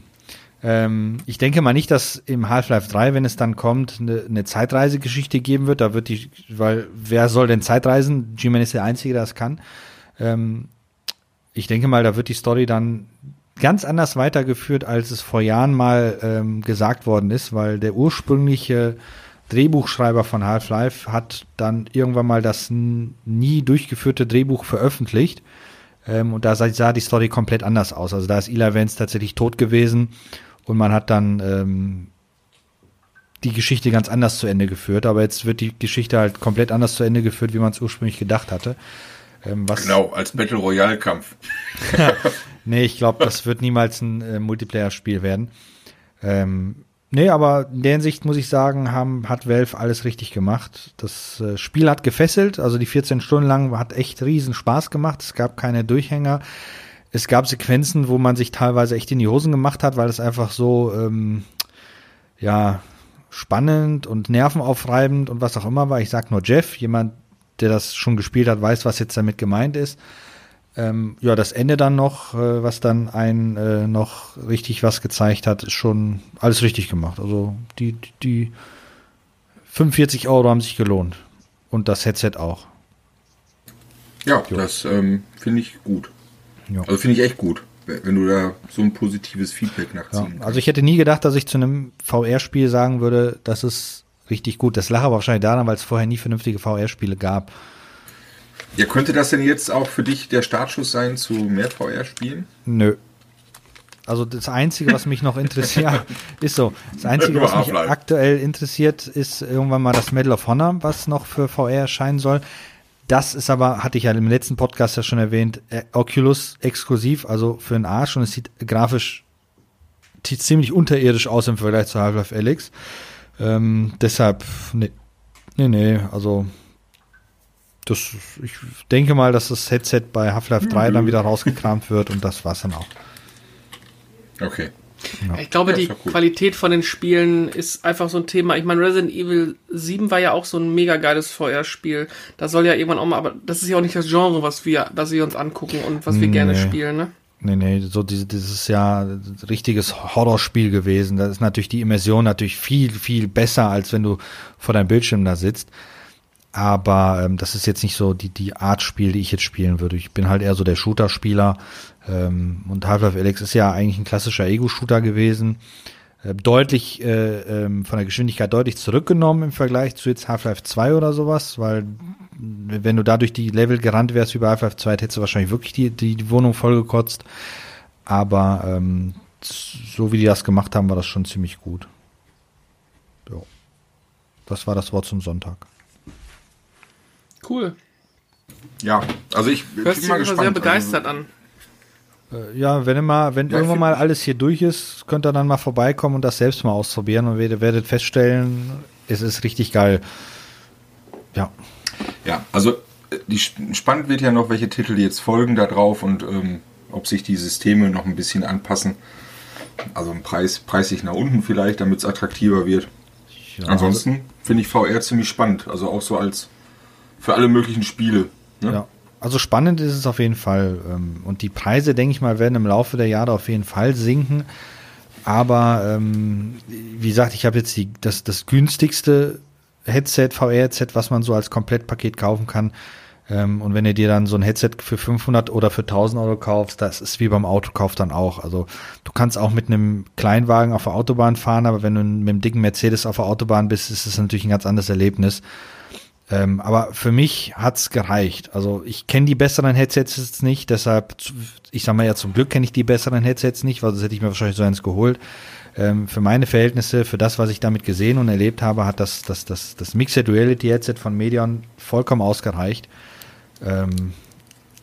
C: Ähm, ich denke mal nicht, dass im Half-Life 3, wenn es dann kommt, eine, eine Zeitreisegeschichte geben wird. Da wird die, weil wer soll denn Zeitreisen? G-Man ist der Einzige, der das kann. Ähm, ich denke mal, da wird die Story dann ganz anders weitergeführt, als es vor Jahren mal ähm, gesagt worden ist, weil der ursprüngliche Drehbuchschreiber von Half-Life hat dann irgendwann mal das nie durchgeführte Drehbuch veröffentlicht. Ähm, und da sah, die Story komplett anders aus. Also da ist Eli Vance tatsächlich tot gewesen und man hat dann ähm, die Geschichte ganz anders zu Ende geführt. Aber jetzt wird die Geschichte halt komplett anders zu Ende geführt, wie man es ursprünglich gedacht hatte. Ähm, was,
B: Genau, als Battle Royale Kampf.
C: Nee, ich glaube, das wird niemals ein äh, Multiplayer-Spiel werden. Ähm, nee, aber in der Hinsicht muss ich sagen, haben, hat Valve alles richtig gemacht. Das äh, Spiel hat gefesselt, also die 14 Stunden lang hat echt riesen Spaß gemacht. Es gab keine Durchhänger. Es gab Sequenzen, wo man sich teilweise echt in die Hosen gemacht hat, weil es einfach so, ähm, ja, spannend und nervenaufreibend und was auch immer war. Ich sag nur Jeff, jemand, der das schon gespielt hat, weiß, was jetzt damit gemeint ist. Ähm, ja, das Ende dann noch, äh, was dann ein äh, noch richtig was gezeigt hat, ist schon alles richtig gemacht. Also die, die 45 Euro haben sich gelohnt. Und das Headset auch.
B: Ja, das ähm, finde ich gut.
C: Ja.
B: Also finde ich echt gut, wenn du da so ein positives Feedback
C: Ja.
B: nachziehen kannst.
C: Also ich hätte nie gedacht, dass ich zu einem VR-Spiel sagen würde, das ist richtig gut. Das lag aber wahrscheinlich daran, weil es vorher nie vernünftige VR-Spiele gab.
B: Ja, könnte das denn jetzt auch für dich der Startschuss sein zu mehr VR-Spielen?
C: Nö. Also das Einzige, was mich noch interessiert, ist so. Das Einzige, was mich aktuell interessiert, ist irgendwann mal das Medal of Honor, was noch für VR erscheinen soll. Das ist aber, hatte ich ja im letzten Podcast ja schon erwähnt, äh, Oculus exklusiv, also für den Arsch und es sieht grafisch ziemlich unterirdisch aus im Vergleich zu Half-Life Alyx. Ähm, deshalb, nee. Nee, nee, also das, ich denke mal, dass das Headset bei Half-Life 3 dann wieder rausgekramt wird und das war's dann auch.
B: Okay.
A: Ja. Ich glaube, die Qualität von den Spielen ist einfach so ein Thema. Ich meine, Resident Evil 7 war ja auch so ein mega geiles VR-Spiel. Da soll ja irgendwann auch mal, aber das ist ja auch nicht das Genre, was wir, was wir uns angucken und was wir nee. gerne spielen, ne?
C: Nee, nee, so diese, dieses ja richtiges Horrorspiel gewesen. Da ist natürlich die Immersion natürlich viel, viel besser, als wenn du vor deinem Bildschirm da sitzt. Aber ähm, das ist jetzt nicht so die, die Art Spiel, die ich jetzt spielen würde. Ich bin halt eher so der Shooter-Spieler. Ähm, und Half-Life Alex ist ja eigentlich ein klassischer Ego-Shooter gewesen. Äh, deutlich, äh, ähm, von der Geschwindigkeit deutlich zurückgenommen im Vergleich zu jetzt Half-Life 2 oder sowas, weil wenn du da durch die Level gerannt wärst wie bei Half-Life 2, hättest du wahrscheinlich wirklich die, die, die Wohnung vollgekotzt. Aber ähm, so wie die das gemacht haben, war das schon ziemlich gut. Jo. Das war das Wort zum Sonntag.
A: Cool.
B: Ja, also ich
A: Hörst bin mal gespannt. sehr begeistert also, an.
C: Äh, ja, wenn mal, wenn ja, irgendwann mal alles hier durch ist, könnt ihr dann mal vorbeikommen und das selbst mal ausprobieren und werdet, werdet feststellen, es ist richtig geil. Ja.
B: Ja, also äh, die, spannend wird ja noch, welche Titel jetzt folgen da drauf und ähm, ob sich die Systeme noch ein bisschen anpassen. Also ein Preis, preisig nach unten vielleicht, damit es attraktiver wird. Ja, Ansonsten finde ich VR ziemlich spannend. Also auch so als für alle möglichen Spiele.
C: Ne? Ja. Also spannend ist es auf jeden Fall. Ähm, und die Preise, denke ich mal, werden im Laufe der Jahre auf jeden Fall sinken. Aber ähm, wie gesagt, ich habe jetzt die, das, das günstigste Headset, VR-Headset, was man so als Komplettpaket kaufen kann. Ähm, und wenn du dir dann so ein Headset für 500 oder für 1000 Euro kaufst, das ist wie beim Autokauf dann auch. Also du kannst auch mit einem Kleinwagen auf der Autobahn fahren, aber wenn du mit einem dicken Mercedes auf der Autobahn bist, ist es natürlich ein ganz anderes Erlebnis. Ähm, aber für mich hat's gereicht. Also ich kenne die besseren Headsets jetzt nicht, deshalb, ich sag mal ja, zum Glück kenne ich die besseren Headsets nicht, weil sonst hätte ich mir wahrscheinlich so eins geholt. Ähm, für meine Verhältnisse, für das, was ich damit gesehen und erlebt habe, hat das, das, das, das Mixed Reality Headset von Medion vollkommen ausgereicht. Ähm,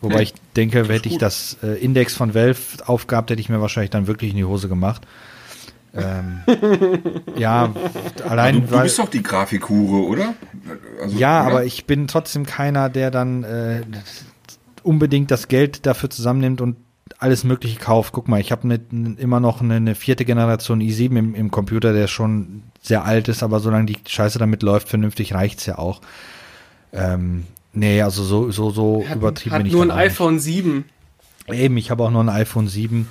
C: wobei ja, ich denke, hätte ich das äh, Index von Valve aufgehabt, hätte ich mir wahrscheinlich dann wirklich in die Hose gemacht. Ähm, ja, allein.
B: Du, du bist doch die Grafikhure, oder?
C: Also, ja, oder? aber ich bin trotzdem keiner, der dann äh, unbedingt das Geld dafür zusammennimmt und alles Mögliche kauft. Guck mal, ich habe immer noch eine, eine, vierte Generation i7 im, im, Computer, der schon sehr alt ist, aber solange die Scheiße damit läuft, vernünftig reicht's ja auch. Ähm, nee, also so, so, so
A: hat,
C: übertrieben
A: hat
C: bin ich
A: nur ein iPhone 7.
C: Eben, ich habe auch nur ein iPhone 7.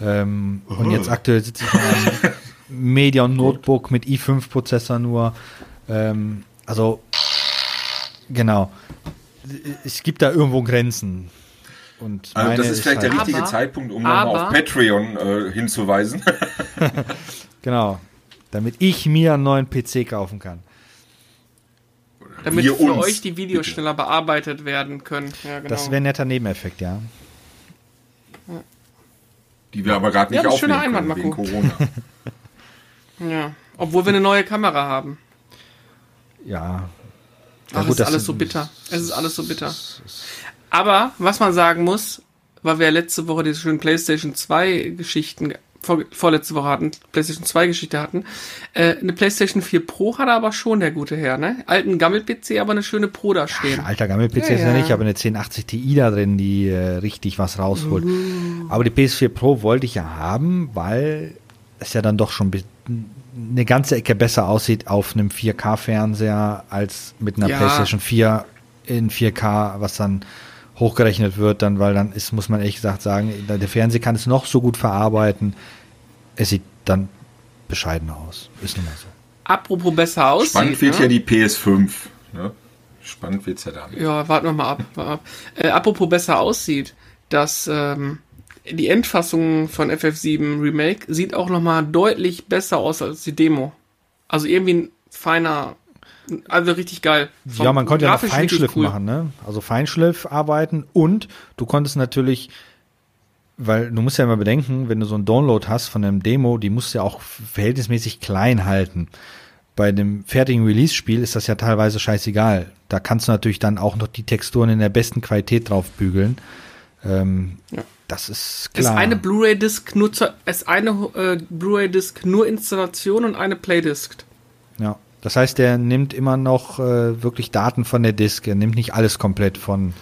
C: Ähm, und jetzt aktuell sitze ich in einem Medion Notebook mit i5-Prozessor nur. Ähm, also, genau. Es gibt da irgendwo Grenzen. Und
B: also das ist vielleicht halt der richtige aber, Zeitpunkt, um nochmal auf Patreon äh, hinzuweisen.
C: genau. Damit ich mir einen neuen PC kaufen kann.
A: Damit Wir für uns, euch die Videos bitte. schneller bearbeitet werden können.
C: Ja, genau. Das wäre ein netter Nebeneffekt,
B: ja. Die wir aber gerade nicht ja, aufnehmen Einwand, können wegen Corona.
A: ja, obwohl wir eine neue Kamera haben.
C: Ja.
A: Ach, gut, es ist alles so bitter. Es ist alles so bitter. Aber, was man sagen muss, weil wir ja letzte Woche diese schönen PlayStation 2 Geschichten vor, vorletzte Woche hatten, PlayStation 2 Geschichte hatten. Äh, eine PlayStation 4 Pro hat er aber schon, der gute Herr, ne? Alten Gammel-PC, aber eine schöne Pro da stehen.
C: Ach, alter Gammel-PC ja, ist ja, nicht, aber eine 1080 Ti da drin, die äh, richtig was rausholt. Uh. Aber die PS4 Pro wollte ich ja haben, weil es ja dann doch schon eine ganze Ecke besser aussieht auf einem 4K-Fernseher als mit einer ja. PlayStation 4 in 4K, was dann hochgerechnet wird, dann, weil dann ist, muss man ehrlich gesagt sagen, der Fernseher kann es noch so gut verarbeiten. Es sieht dann bescheiden aus. Ist nun mal so.
A: Apropos besser aussieht.
B: Spannend wird ne? ja die PS5. Ne? Spannend wird's ja damit.
A: Ja, warten wir mal ab. ab. Äh, apropos besser aussieht, dass ähm, die Endfassung von FF7 Remake sieht auch noch mal deutlich besser aus als die Demo. Also irgendwie ein feiner also richtig geil.
C: Vom ja, man konnte ja noch Feinschliff cool. machen, ne? Also Feinschliff arbeiten und du konntest natürlich, weil du musst ja immer bedenken, wenn du so einen Download hast von einem Demo, die musst du ja auch verhältnismäßig klein halten. Bei dem fertigen Release-Spiel ist das ja teilweise scheißegal. Da kannst du natürlich dann auch noch die Texturen in der besten Qualität drauf bügeln. Ähm, ja. Das ist klar.
A: Ist eine Blu-ray-Disc nur, ist eine äh, Blu-ray-Disc nur Installation und eine Playdisc.
C: Ja. Das heißt, der nimmt immer noch äh, wirklich Daten von der Disk. Er nimmt nicht alles komplett von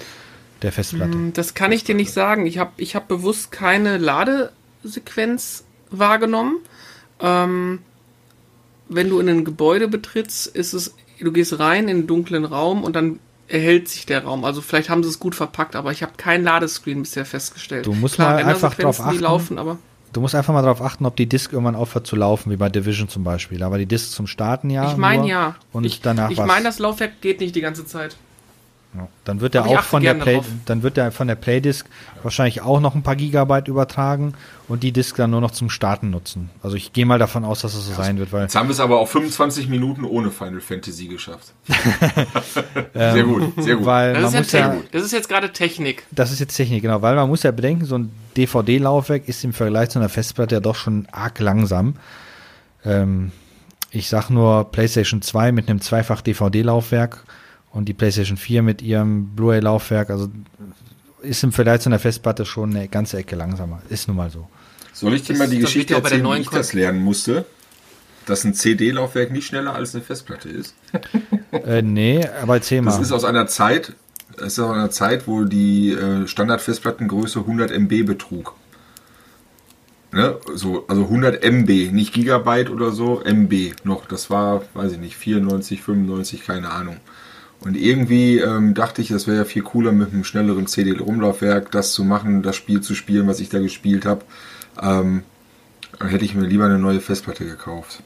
C: der Festplatte.
A: Hm, Das kann ich dir nicht sagen. Ich habe ich hab bewusst keine Ladesequenz wahrgenommen. Ähm, wenn du in ein Gebäude betrittst, ist es, du gehst rein in einen dunklen Raum und dann erhält sich der Raum. Also vielleicht haben sie es gut verpackt, aber ich habe kein Ladescreen bisher festgestellt.
C: Du musst mal einfach drauf
A: Rendersequenzen, die
C: achten.
A: laufen, aber
C: Du musst einfach mal darauf achten, ob die Disk irgendwann aufhört zu laufen, wie bei Division zum Beispiel. Aber die Disk zum Starten ja.
A: ich meine ja.
C: Und
A: ich
C: danach
A: ich meine, das Laufwerk geht nicht die ganze Zeit.
C: Dann wird
A: ich
C: auch von der Play,
A: drauf.
C: dann wird der von der Playdisk wahrscheinlich auch noch ein paar Gigabyte übertragen und die Disk dann nur noch zum Starten nutzen. Also ich gehe mal davon aus, dass es so sein wird, weil
B: Jetzt haben wir es aber auch 25 Minuten ohne Final Fantasy geschafft. sehr gut, sehr gut.
C: weil
A: Das
C: man
A: ist, ja
C: muss ja,
A: Technik. das ist jetzt gerade Technik.
C: das ist jetzt Technik, genau, weil man muss ja bedenken, so ein DVD-Laufwerk ist im Vergleich zu einer Festplatte ja doch schon arg langsam. Ähm, ich sag nur PlayStation 2 mit einem zweifach DVD-Laufwerk und die PlayStation 4 mit ihrem Blu-ray-Laufwerk, also ist im Vergleich zu einer Festplatte schon eine ganze Ecke langsamer. Ist nun mal so.
B: Soll ich dir mal die
A: das
B: Geschichte erzählen, wie
A: neuen
B: ich das lernen musste? Dass ein CD-Laufwerk nicht schneller als eine Festplatte ist.
C: Äh, nee, aber erzähl
B: Das ist aus einer Zeit, das ist aus einer Zeit, wo die äh, Standard-Festplattengröße 100 MB betrug. Ne? So, also 100 MB, nicht Gigabyte oder so, MB noch. Das war, weiß ich nicht, 94, 95, keine Ahnung. Und irgendwie ähm, dachte ich, das wäre ja viel cooler mit einem schnelleren CD-Rumlaufwerk, das zu machen, das Spiel zu spielen, was ich da gespielt habe. Ähm, dann hätte ich mir lieber eine neue Festplatte gekauft.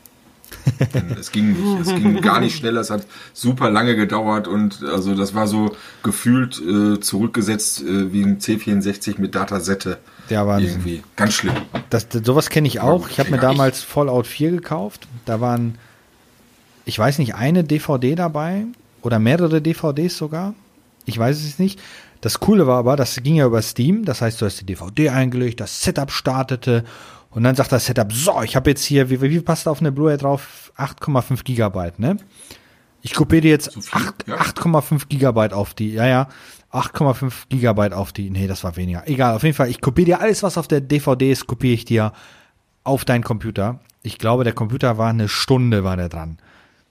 B: Denn es ging nicht, es ging gar nicht schneller, es hat super lange gedauert und also das war so gefühlt äh, zurückgesetzt äh, wie ein C64 mit Datasette.
C: Ja, Wahnsinn.
B: Irgendwie. Ganz schlimm.
C: Das, das, sowas kenne ich auch. Ich habe mir damals Fallout 4 gekauft. Da waren, ich weiß nicht, eine DVD dabei oder mehrere DVDs sogar. Ich weiß es nicht. Das Coole war aber, das ging ja über Steam. Das heißt, du hast die DVD eingelegt, das Setup startete und dann sagt das Setup, so, ich habe jetzt hier, wie, wie viel passt auf eine Blu-ray drauf? 8,5 Gigabyte, ne? Ich kopiere dir jetzt
B: So viel?
C: acht-
B: Ja.
C: 8,5 Gigabyte auf die, ja, ja, 8,5 Gigabyte auf die, nee, das war weniger. Egal, auf jeden Fall, ich kopiere dir alles, was auf der DVD ist, kopiere ich dir auf deinen Computer. Ich glaube, der Computer war eine Stunde, war der dran.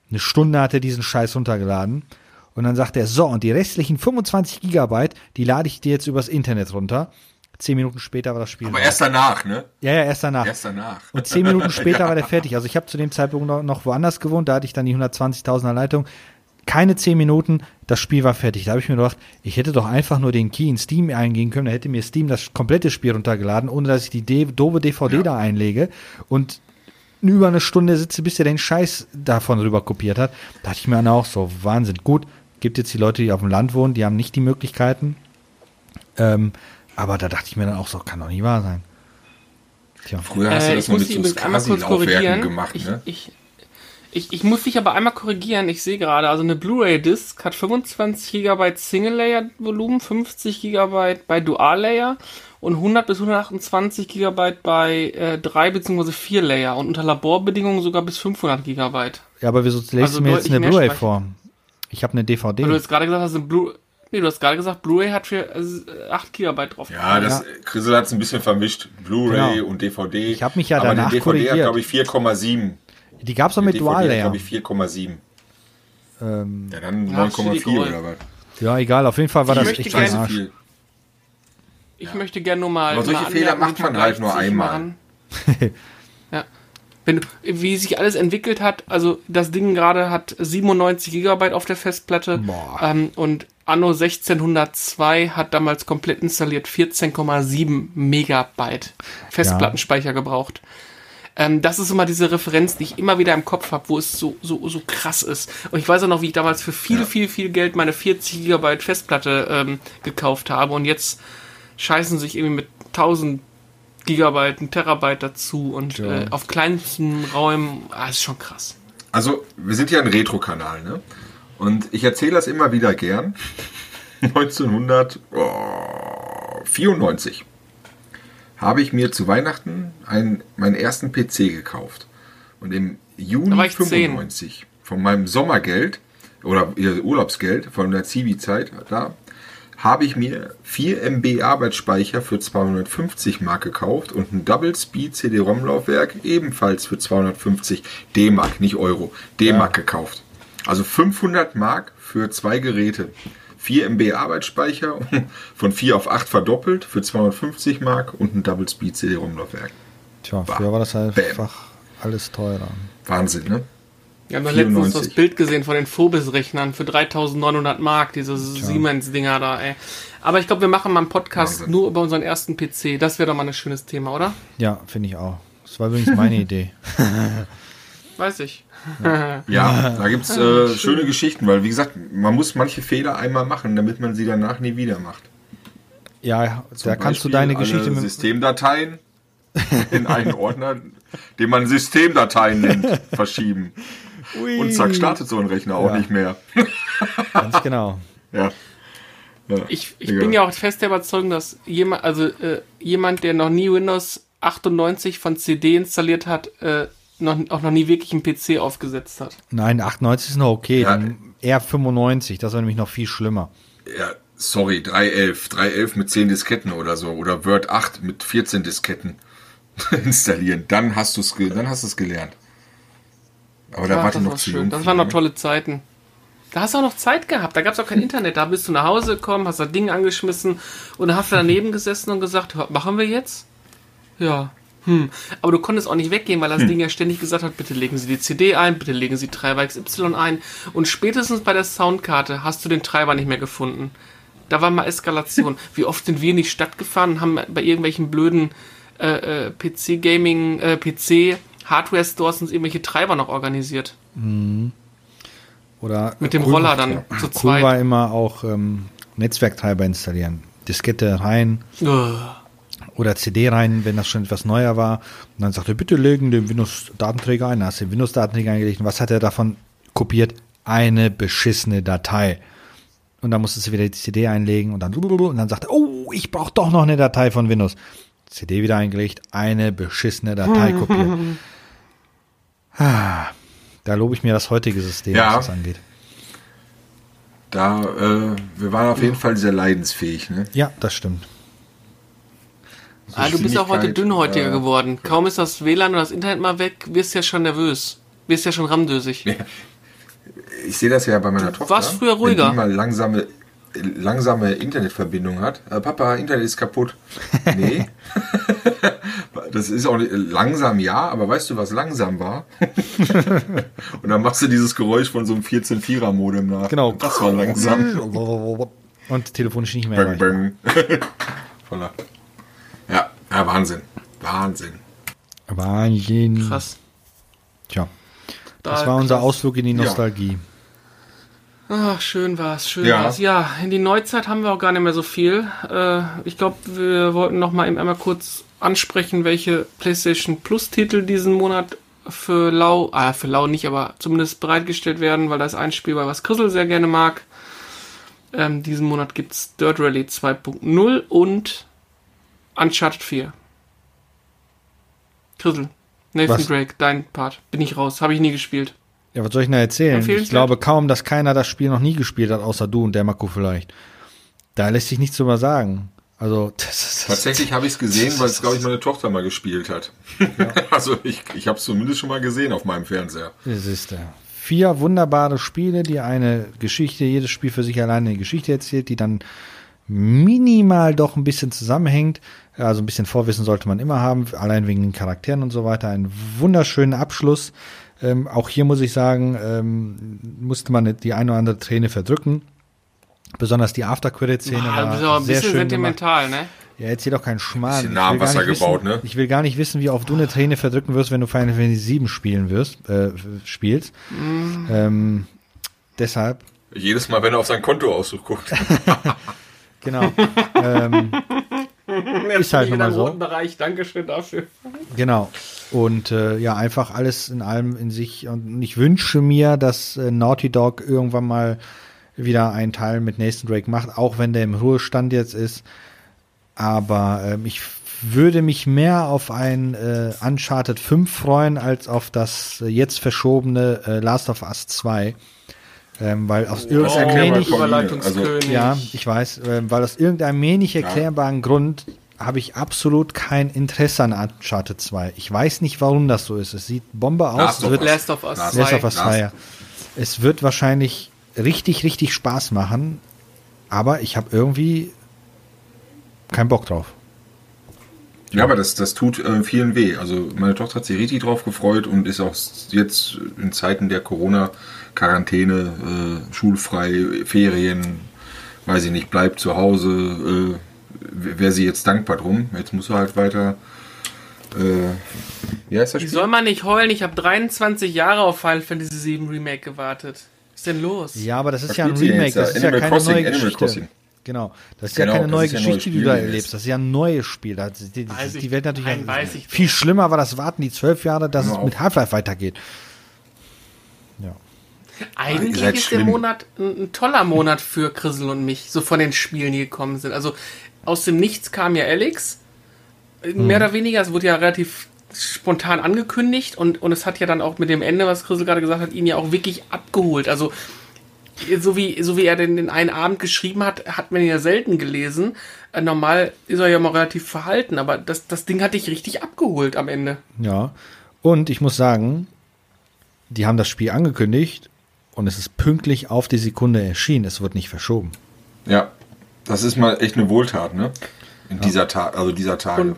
C: Eine Stunde hat er diesen Scheiß runtergeladen. Und dann sagt er, so, und die restlichen 25 Gigabyte, die lade ich dir jetzt übers Internet runter. Zehn Minuten später war das Spiel.
B: Aber
C: raus.
B: erst danach, ne?
C: ja, ja, erst danach.
B: Erst danach.
C: Und zehn Minuten später war der fertig. Also ich habe zu dem Zeitpunkt noch, noch woanders gewohnt, da hatte ich dann die 120.000er Leitung. Keine zehn Minuten, das Spiel war fertig. Da habe ich mir gedacht, ich hätte doch einfach nur den Key in Steam eingehen können, da hätte mir Steam das komplette Spiel runtergeladen, ohne dass ich die D doofe DVD
B: Ja.
C: da einlege und über eine Stunde sitze, bis er den Scheiß davon rüber kopiert hat. Da dachte ich mir dann auch so, Wahnsinn. Gut, gibt jetzt die Leute, die auf dem Land wohnen, die haben nicht die Möglichkeiten. Ähm, aber da dachte ich mir dann auch so, kann doch nicht wahr sein. Tja.
B: Früher hast du
A: Äh,
B: das
A: ich
B: noch
A: muss
B: mit so
A: korrigieren.
B: gemacht,
A: ich,
B: ne?
A: ich, ich, ich muss dich aber einmal korrigieren. Ich sehe gerade, also eine Blu-ray-Disc hat 25 GB Single-Layer-Volumen, 50 GB bei Dual-Layer und 100 bis 128 GB bei äh, 3 bzw. 4 Layer und unter Laborbedingungen sogar bis 500 GB.
C: Ja, aber wieso lässt
A: Also
C: du mir jetzt eine Blu-ray vor? Ich habe eine DVD.
A: Weil du jetzt gerade gesagt hast, eine Blu nee, du hast gerade gesagt, Blu-ray hat für äh, 8 GB drauf.
B: Ja, das Chrisel hat es ein bisschen vermischt. Blu-ray
C: Genau.
B: und DVD.
C: Ich hab mich ja
B: Aber
C: danach
B: die DVD
C: korrigiert.
B: hat, glaube ich, 4,7.
C: Die gab's doch
B: Die
C: mit
B: DVD hat,
C: Dual-Layer.
B: glaube ich, 4,7.
C: Ähm,
B: Ja, dann
A: Ja, steht
B: 9,4
A: egal.
B: oder was?
C: ja, egal, auf jeden Fall war
A: Ich
C: das echt ein Arsch.
B: viel.
A: Ich möchte gerne nur mal.
B: Aber solche
A: mal
B: Fehler macht man halt nur einmal.
A: ja. Wenn du, wie sich alles entwickelt hat, also das Ding gerade hat 97 Gigabyte auf der Festplatte
C: Boah.
A: ähm, und Anno 1602 hat damals komplett installiert 14,7 Megabyte Festplattenspeicher gebraucht. Ähm, das ist immer diese Referenz, die ich immer wieder im Kopf habe, wo es so, so, so krass ist. Und ich weiß auch noch, wie ich damals für viel,
B: Ja.
A: viel, viel Geld meine 40 Gigabyte Festplatte ähm, gekauft habe und jetzt scheißen sich irgendwie mit 1000 Gigabyte, ein Terabyte dazu und
C: Ja.
A: äh, auf kleinsten Räumen, ah, ist schon krass.
B: Also, wir sind ja ein Retro-Kanal, ne? Und ich erzähle das immer wieder gern. 1994 habe ich mir zu Weihnachten einen, meinen ersten PC gekauft. Und im Juni
A: war ich
B: 95 von meinem Sommergeld oder ihr Urlaubsgeld von der Zivi-Zeit da habe ich mir 4 MB Arbeitsspeicher für 250 Mark gekauft und ein Double Speed CD-ROM-Laufwerk ebenfalls für 250 D-Mark, nicht Euro, D-Mark gekauft. Also 500 Mark für zwei Geräte. 4 MB Arbeitsspeicher von 4 auf 8 verdoppelt für 250 Mark und ein Double Speed CD-ROM-Laufwerk.
C: Tja, früher war das halt einfach alles teurer.
B: Wahnsinn, ne?
A: Wir haben doch letztens
B: 94.
A: das Bild gesehen von den Phobis-Rechnern für 3900 Mark, diese Siemens-Dinger da, ey. Aber ich glaube, wir machen mal einen Podcast
B: Wahnsinn.
A: nur über unseren ersten PC. Das wäre doch mal ein schönes Thema, oder?
C: Ja, finde ich auch. Das war übrigens meine Idee.
A: Weiß ich.
B: Ja, da gibt's äh, schöne Geschichten, weil wie gesagt, man muss manche Fehler einmal machen, damit man sie danach nie wieder macht.
C: Ja,
B: Zum
C: da kannst du
B: Beispiel
C: deine
B: alle
C: Geschichte mit.
B: Systemdateien in einen Ordner, den man Systemdateien nennt, verschieben.
C: Ui.
B: Und zack, startet so ein Rechner auch
C: Ja.
B: nicht mehr.
C: Ganz genau.
B: Ja. ja.
A: Ich, ich bin ja auch fest der Überzeugung, dass jemand, also äh, jemand, der noch nie Windows 98 von CD installiert hat, äh, noch, auch noch nie wirklich einen PC aufgesetzt hat.
C: Nein, 98 ist noch okay.
B: Ja.
C: Dann eher 95, das war nämlich noch viel schlimmer.
B: ja, sorry, 311. 311 mit 10 Disketten oder so. Oder Word 8 mit 14 Disketten installieren. Dann hast du es dann hast du's gelernt. Aber da
A: Ach,
B: warte
A: das
B: noch
A: war
B: zu
A: schön.
B: jung.
A: Das waren noch
B: ne?
A: tolle Zeiten. Da hast du auch noch Zeit gehabt. Da gab es auch kein Internet. Da bist du nach Hause gekommen, hast das Ding angeschmissen und dann hast du daneben gesessen und gesagt, "Was machen wir jetzt? Ja. Hm. Aber du konntest auch nicht weggehen, weil das Ding ja ständig gesagt hat, bitte legen Sie die CD ein, bitte legen Sie Treiber XY ein. Und spätestens bei der Soundkarte hast du den Treiber nicht mehr gefunden. Da war mal Eskalation. Wie oft sind wir in die Stadt gefahren und haben bei irgendwelchen blöden äh, äh, PC-Gaming, äh, PC-Hardware-Stores uns irgendwelche Treiber noch organisiert.
C: Oder
A: Mit dem
C: cool-
A: Roller dann zu
C: Cool
A: zweit.
C: war immer auch ähm, Netzwerktreiber installieren. Diskette rein oder CD rein, wenn das schon etwas neuer war. Und dann sagte er, bitte legen den Windows-Datenträger ein. Dann hast du den Windows-Datenträger eingelegt. Und was hat er davon kopiert? Eine beschissene Datei. Und dann musstest du wieder die CD einlegen und dann und dann sagt er, oh, ich brauche doch noch eine Datei von Windows. CD wieder eingelegt, eine beschissene Datei kopiert. Ah, Da lobe ich mir das heutige System,
B: Ja.
C: was das angeht.
B: Da, äh, wir waren auf jeden Fall sehr leidensfähig, ne?
C: Ja, das stimmt.
A: Ah, du bist auch heute dünnhäutiger
B: äh,
A: geworden. Kaum ist das WLAN oder das Internet mal weg, wirst ja schon nervös. Wirst ja schon ramdösig.
B: Ich sehe das ja bei meiner Tochter.
A: warst früher ruhiger.
B: Wenn die mal langsame, langsame Internetverbindung hat. Äh, Papa, Internet ist kaputt. Nee. das ist auch nicht, langsam ja, aber weißt du, was langsam war? Und dann machst du dieses Geräusch von so einem 14-4er Modem nach.
C: Genau.
B: Das war langsam.
C: Und telefonisch nicht mehr
B: bang, bang. Voller. Ja, ja, Wahnsinn. Wahnsinn.
C: Wahnsinn.
A: Krass.
C: Tja, das
A: Da-
C: war unser. Ausflug in die
B: Ja.
C: Nostalgie.
A: Ach, schön war's, schön
B: Ja.
A: war's. Ja, in die Neuzeit haben wir auch gar nicht mehr so viel. Äh, ich glaube, wir wollten noch mal eben einmal kurz ansprechen, welche PlayStation Plus Titel diesen Monat für Lau, ah, für Lau nicht, aber zumindest bereitgestellt werden, weil da ist ein Spiel bei, was Chrisel sehr gerne mag. Ähm, diesen Monat gibt's Dirt Rally 2.0 und Uncharted 4. Chrisel, Nathan
C: Was?
A: Drake, dein Part. Bin ich raus, habe ich nie gespielt.
C: Ja, was soll ich denn da erzählen? Ich glaube kaum, dass keiner das Spiel noch nie gespielt hat, außer du und der Marco vielleicht. Da lässt sich nichts drüber sagen. Also,
B: Tatsächlich habe ich es gesehen, weil es, glaube ich, meine Tochter mal gespielt hat. also ich, ich habe es zumindest schon mal gesehen auf meinem Fernseher.
C: das ist der. Vier wunderbare Spiele, die eine Geschichte, jedes Spiel für sich alleine eine Geschichte erzählt, die dann minimal doch ein bisschen zusammenhängt. Also ein bisschen Vorwissen sollte man immer haben, allein wegen den Charakteren und so weiter. Ein wunderschöner Abschluss. Ähm, auch hier muss ich sagen, ähm, musste man die eine oder andere Träne verdrücken. Besonders die After-Credit-Szene
A: Ah, du bist aber
C: war
A: ein
C: sehr
A: bisschen
C: schön gemacht.
A: sentimental, ne?
C: Ja, erzähl doch keinen Schmarrn.
B: Bisschen
C: Ich
B: nah am
C: will gar
B: Wasser
C: nicht
B: gebaut,
C: wissen,
B: ne?
C: Ich will gar nicht wissen, wie oft du eine Träne verdrücken wirst, wenn du Final Fantasy VII spielen wirst, äh, spielst.
A: Mm.
C: Ähm, deshalb,
B: Jedes Mal, wenn er auf sein Kontoauszug guckt.
C: genau. ähm, ist halt nun mal so.
A: Bereich. Dankeschön dafür.
C: Genau. Und äh, ja, einfach alles in allem in sich. Und ich wünsche mir, dass äh, Naughty Dog irgendwann mal wieder einen Teil mit Nathan Drake macht, auch wenn der im Ruhestand jetzt ist. Aber ähm, ich würde mich mehr auf ein äh, Uncharted 5 freuen, als auf das äh, jetzt verschobene äh, Last of Us 2. Ähm, weil aus
B: Das
C: irgendeinem wenig.
A: Überleitungskönig.
C: ja, ich weiß, ähm, weil aus irgendeinem wenig erklärbaren Grund habe ich absolut kein Interesse an Uncharted 2. Ich weiß nicht, warum das so ist. Es sieht Bombe aus.
B: Last
C: Es
B: of
C: wird,
B: Us.
A: Last of Us
B: Last
A: 2.
C: Last of Us
B: Last.
C: 2, ja. Es wird wahrscheinlich richtig, richtig Spaß machen, aber ich habe irgendwie keinen Bock drauf.
B: Ja, aber das, das tut äh, vielen weh. Also meine Tochter hat sich richtig drauf gefreut und ist auch jetzt in Zeiten der Corona-Quarantäne, äh, schulfrei, Ferien, weiß ich nicht, bleibt zu Hause, äh, wäre sie jetzt dankbar drum. Jetzt muss er halt weiter. Äh, wie heißt das Spiel?
A: soll man nicht heulen? Ich habe 23 Jahre auf Final Fantasy VII Remake gewartet. Was ist denn los?
C: Ja, aber das ist
B: Was
C: ja ein Remake, das ist ja keine
B: Crossing,
C: neue
B: Animal
C: Geschichte.
B: Crossing.
C: Genau, das ist
B: Genau,
C: ja keine neue
B: ist ja ein
C: Geschichte, die du da erlebst. Das ist ja ein neues Spiel. Das, die, die,
A: Weiß
C: die Welt natürlich
A: nein, weiß ich
C: viel
A: doch.
C: schlimmer war das Warten, die zwölf Jahre, dass
B: Hör
C: es mit. Half-Life weitergeht. Ja.
A: Eigentlich
B: Ihr seid
A: ist der
B: schlimm.
A: Monat ein, ein toller Monat für Chrisel und mich, so von den Spielen, die gekommen sind. Also aus dem Nichts kam ja Alex. Mehr oder weniger, es wurde ja relativ spontan angekündigt und, und es hat ja dann auch mit dem Ende, was Chrisel gerade gesagt hat, ihn ja auch wirklich abgeholt. Also so wie, so wie er den, den einen Abend geschrieben hat, hat man ihn ja selten gelesen. Äh, normal ist er ja mal relativ verhalten, aber das, das Ding hat dich richtig abgeholt am Ende.
C: Ja. Und ich muss sagen, die haben das Spiel angekündigt und es ist pünktlich auf die Sekunde erschienen. Es wird nicht verschoben.
B: Ja, das ist mal echt eine Wohltat, ne? In dieser Tag, also dieser Tage.
A: Und-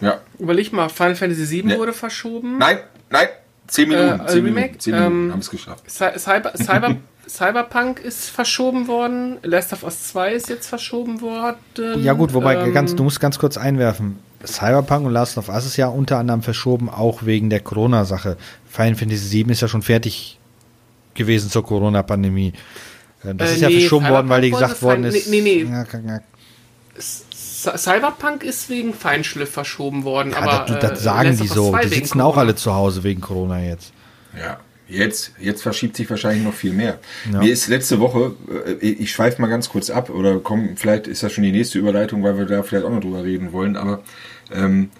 B: ja.
A: Überleg mal, Final Fantasy VII
B: Ne.
A: wurde verschoben.
B: Nein, nein, zehn Minuten.
A: Äh,
B: zehn
A: Remake,
B: Minuten, zehn Minuten
A: ähm,
B: haben es geschafft.
A: Cy- Cyber, Cyber, Cyberpunk ist verschoben worden. Last of Us 2 ist jetzt verschoben worden.
C: Ja gut, wobei
A: Ähm,
C: ganz, du musst ganz kurz einwerfen. Cyberpunk und Last of Us ist ja unter anderem verschoben, auch wegen der Corona-Sache. Final Fantasy VII ist ja schon fertig gewesen zur Corona-Pandemie. Ähm, Das
A: Äh,
C: ist ja
A: nee,
C: verschoben worden, weil die gesagt worden ist.
A: nee, nee, nee.
C: Ja,
A: Cyberpunk ist wegen Feinschliff verschoben worden. aber,
C: das, das
A: äh,
C: sagen
A: Last
C: die so.
A: 2
C: Die sitzen auch alle zu Hause wegen Corona jetzt.
B: Ja, jetzt, jetzt verschiebt sich wahrscheinlich noch viel mehr.
C: Ja.
B: Mir ist letzte Woche, äh, ich schweife mal ganz kurz ab, oder komm, vielleicht ist das schon die nächste Überleitung, weil wir da vielleicht auch noch drüber reden wollen, aber ähm,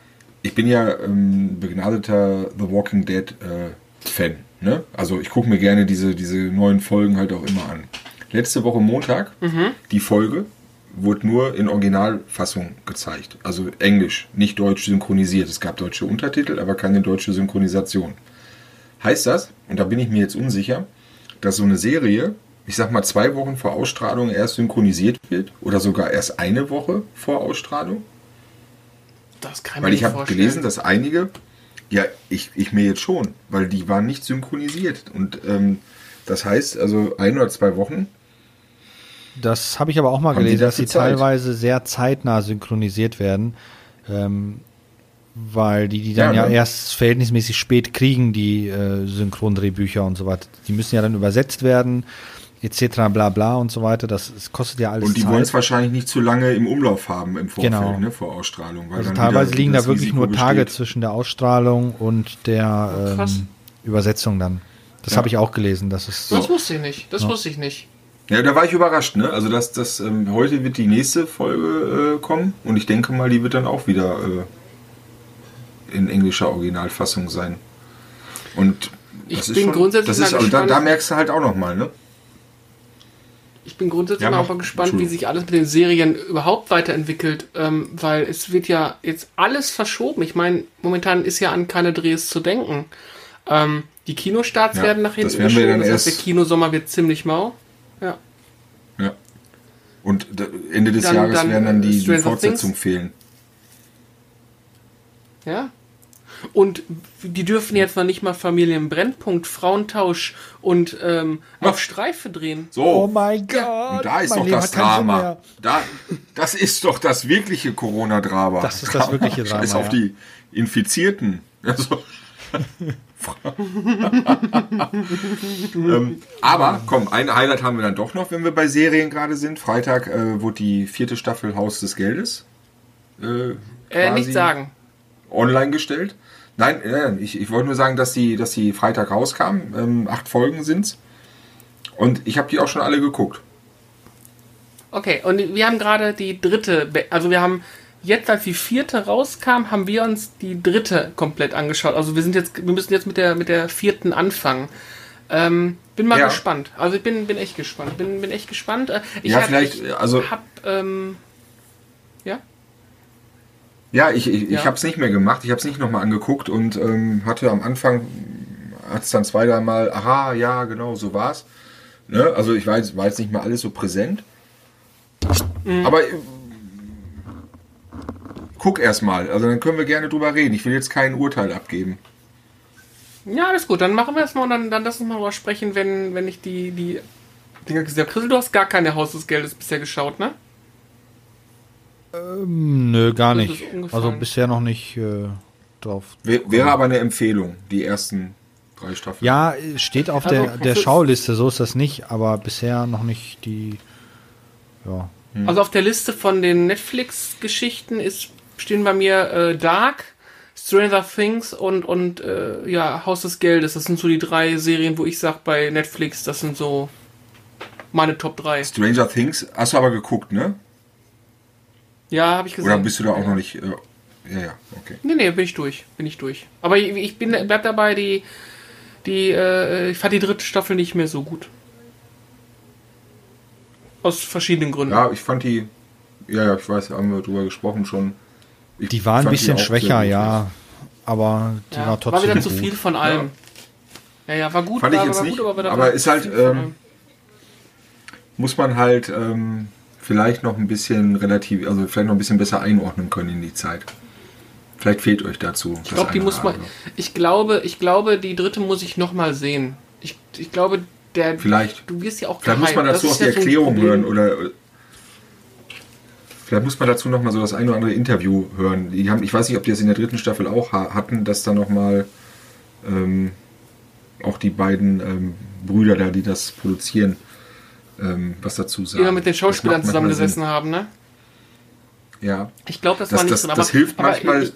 B: ich bin ja ähm, begnadeter The Walking Dead äh, Fan. Ne? Also ich gucke mir gerne diese, diese neuen Folgen halt auch immer an. Letzte Woche Montag, die Folge, wurde nur in Originalfassung gezeigt. Also Englisch, nicht deutsch synchronisiert. Es gab deutsche Untertitel, aber keine deutsche Synchronisation. Heißt das, und da bin ich mir jetzt unsicher, dass so eine Serie, ich sag mal, zwei Wochen vor Ausstrahlung erst synchronisiert wird oder sogar erst eine Woche vor Ausstrahlung?
A: Das kann
B: Weil ich habe gelesen, dass einige, ja, ich, ich mir jetzt schon, weil die waren nicht synchronisiert. Und ähm, das heißt, also ein oder zwei Wochen,
C: Das habe ich aber auch mal
B: Haben
C: gelesen, dass sie
B: Zeit?
C: teilweise sehr zeitnah synchronisiert werden. Ähm, weil die die dann
B: Ja,
C: ja,
B: ne?
C: erst verhältnismäßig spät kriegen, die äh, Synchrondrehbücher und so weiter. Die müssen ja dann übersetzt werden, etc. bla bla und so weiter. Das, das kostet ja alles
B: und die wollen es wahrscheinlich nicht zu lange im Umlauf haben im Vorfeld,
C: Genau.
B: ne, vor Ausstrahlung. Weil
C: also
B: dann
C: teilweise
B: wieder
C: liegen da wirklich
B: Risiko
C: nur Tage
B: besteht.
C: zwischen der Ausstrahlung und der
A: Krass.
C: ähm, Übersetzung dann. Das
B: Ja.
C: habe ich auch gelesen. Das ist
A: Das wusste ich nicht. Das wusste ich nicht.
B: Ja, da war ich überrascht, ne? Also das, das ähm, heute wird die nächste Folge äh, kommen und ich denke mal, die wird dann auch wieder äh, in englischer Originalfassung sein. Und
A: Ich
B: das ist
A: bin
B: schon,
A: grundsätzlich
B: das ist, also da,
A: gespannt.
B: da merkst du halt auch noch mal, ne?
A: Ich bin grundsätzlich
B: Ja,
A: auch mal gespannt, wie sich alles mit den Serien überhaupt weiterentwickelt, ähm, weil es wird ja jetzt alles verschoben. Ich meine, momentan ist ja an keine Drehs zu denken. Ähm, die Kinostarts
B: Ja,
A: werden nach
B: das
A: hinten
B: werden wir
A: geschoben.
B: dann
A: Das heißt, der Kinosommer wird ziemlich mau. Ja.
B: Ja. Und Ende des
A: Dann-
B: Jahres
A: dann,
B: werden dann die, die
A: Stranger
B: Fortsetzung
A: Things.
B: fehlen.
A: Ja. Und die dürfen jetzt noch nicht mal Familienbrennpunkt, Frauentausch und ähm, auf Streife drehen.
B: So.
C: Oh mein Gott.
B: Und da ist
C: mein
B: doch
C: Leben
B: das Drama. Da, das ist doch das wirkliche Corona-Drama.
C: Das ist das wirkliche Drama,
B: Scheiß auf
C: ja.
B: die Infizierten. Also, ähm, aber komm, ein Highlight haben wir dann doch noch, wenn wir bei Serien gerade sind. Freitag äh, wurde die vierte Staffel Haus des Geldes äh,
A: Äh, nicht sagen.
B: online gestellt. Nein, äh, ich, ich wollte nur sagen, dass die, dass die Freitag rauskam. Ähm, acht Folgen sind's. Und ich habe die auch schon alle geguckt.
A: Okay, und wir haben gerade die dritte, also wir haben jetzt, als die vierte rauskam, haben wir uns die dritte komplett angeschaut. Also wir sind jetzt, wir müssen jetzt mit der, mit der vierten anfangen. Ähm, Bin mal
B: Ja.
A: gespannt. Also ich bin, bin echt gespannt. Bin, bin echt gespannt. Äh, Ich
B: Ja,
A: hab-
B: vielleicht,
A: ich
B: also-
A: hab, ähm, ja?
B: Ja, ich, ich, ich
A: Ja.
B: habe es nicht mehr gemacht. Ich habe es nicht nochmal angeguckt und ähm, hatte am Anfang, hat es dann zwei, drei Mal, aha, ja, genau, so war's. Ne? Also ich weiß, war jetzt nicht mal alles so präsent.
A: Mhm.
B: Aber guck erst mal. Also dann können wir gerne drüber reden. Ich will jetzt kein Urteil abgeben.
A: Ja, alles gut. Dann machen wir es mal und dann, dann lass uns mal drüber sprechen, wenn, wenn ich die, die Dinger gesehen habe. Christel, du hast gar keine Haus des Geldes bisher geschaut, ne?
C: Nö, gar nicht. Also bisher noch nicht äh, drauf.
B: Wär, wäre aber eine Empfehlung, die ersten drei Staffeln.
C: Ja, steht auf
A: Also,
C: der, der Schauliste, so ist das nicht, aber bisher noch nicht die. Ja.
A: Also auf der Liste von den Netflix-Geschichten ist stehen bei mir äh, Dark, Stranger Things und, und äh, ja, Haus des Geldes. Das sind so die drei Serien, wo ich sag bei Netflix, das sind so meine Top 3.
B: Stranger Things hast du aber geguckt, ne?
A: Ja, habe ich gesehen.
B: Oder bist du da auch noch nicht. Äh, ja, ja, okay.
A: Nee, nee, bin ich durch. Bin ich durch. Aber ich, ich bin, bleib dabei, die, die, äh, ich fand die dritte Staffel nicht mehr so gut. Aus verschiedenen Gründen.
B: Ja, ich fand die. Ja, ja, ich weiß, haben wir drüber gesprochen schon. Ich
C: Die war ein bisschen schwächer, ja. Aber die
A: Ja,
C: war trotzdem.
A: wieder zu viel von allem. Ja, ja, war gut,
B: Fand ich
A: war,
B: jetzt
A: war
B: nicht,
A: gut, aber,
B: aber
A: war
B: ist halt, ähm. Muss man halt ähm, vielleicht noch ein bisschen relativ, also vielleicht noch ein bisschen besser einordnen können in die Zeit. Vielleicht fehlt euch dazu.
A: Ich glaube, die muss man. Ich glaube, ich glaube, die dritte muss ich noch mal sehen. Ich, ich glaube, der.
B: Vielleicht.
A: Du wirst ja auch
B: Vielleicht muss
A: gehypt.
B: man dazu
A: Das
B: auch die
A: ja so
B: Erklärung
A: Problem.
B: hören oder. Vielleicht muss man dazu noch mal so das ein oder andere Interview hören. Die haben, ich weiß nicht, ob die das in der dritten Staffel auch ha hatten, dass da noch mal ähm, auch die beiden ähm, Brüder da, die das produzieren, ähm, was dazu sagen.
A: Die wir mit den Schauspielern zusammengesessen haben, ne?
B: Ja.
A: Ich glaube, das,
B: Das-
A: war nicht
B: das-
A: drin. Aber,
B: das hilft
A: aber
B: manchmal-
A: Ich,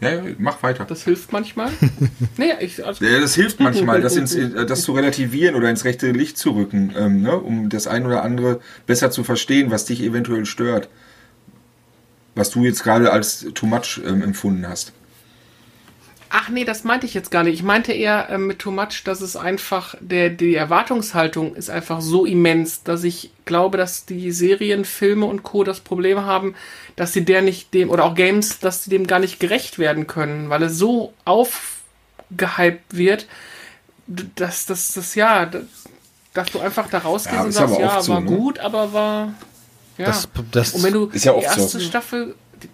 B: ja, mach weiter.
A: das hilft manchmal. nee, ich, also,
B: Ja, das hilft manchmal, das, ins, äh, das zu relativieren oder ins rechte Licht zu rücken, ähm, ne, um das ein oder andere besser zu verstehen, was dich eventuell stört. Was du jetzt gerade als too much ähm, empfunden hast.
A: Ach nee, das meinte ich jetzt gar nicht. Ich meinte eher ähm, mit Too Much, dass es einfach, der, die Erwartungshaltung ist einfach so immens, dass ich glaube, dass die Serien, Filme und Co. das Problem haben, dass sie der nicht dem, oder auch Games, dass sie dem gar nicht gerecht werden können, weil es so aufgehypt wird, dass das, das ja, d- dass du einfach da rausgehst
B: Ja,
A: und sagst, ja,
B: so,
A: war
B: ne?
A: gut, aber war, ja.
C: Das, das,
A: und wenn du
B: Ist ja oft
A: die erste
B: so.
A: Staffel, die,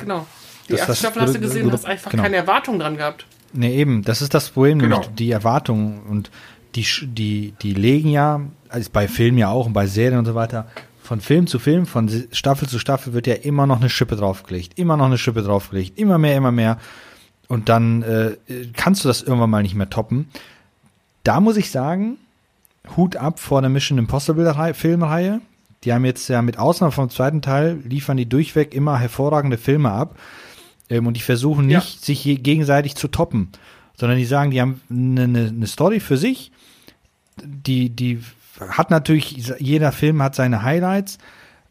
A: genau, die erste
C: das
A: Staffel hast du gesehen,
C: würde-
A: hast einfach
C: genau.
A: keine Erwartung dran gehabt.
C: Nee, eben, das ist das Problem,
B: Genau.
C: nämlich die Erwartungen und die, die, die legen ja, also bei Filmen ja auch und bei Serien und so weiter, von Film zu Film, von Staffel zu Staffel wird ja immer noch eine Schippe draufgelegt, immer noch eine Schippe draufgelegt, immer mehr, immer mehr. Und dann äh, kannst du das irgendwann mal nicht mehr toppen. Da muss ich sagen, Hut ab vor der Mission Impossible Rei- Filmreihe. Die haben jetzt ja mit Ausnahme vom zweiten Teil, liefern die durchweg immer hervorragende Filme ab. Ähm, und die versuchen
A: Ja.
C: nicht, sich je- gegenseitig zu toppen, sondern die sagen, die haben eine, eine, eine Story für sich. Die, die hat natürlich, jeder Film hat seine Highlights,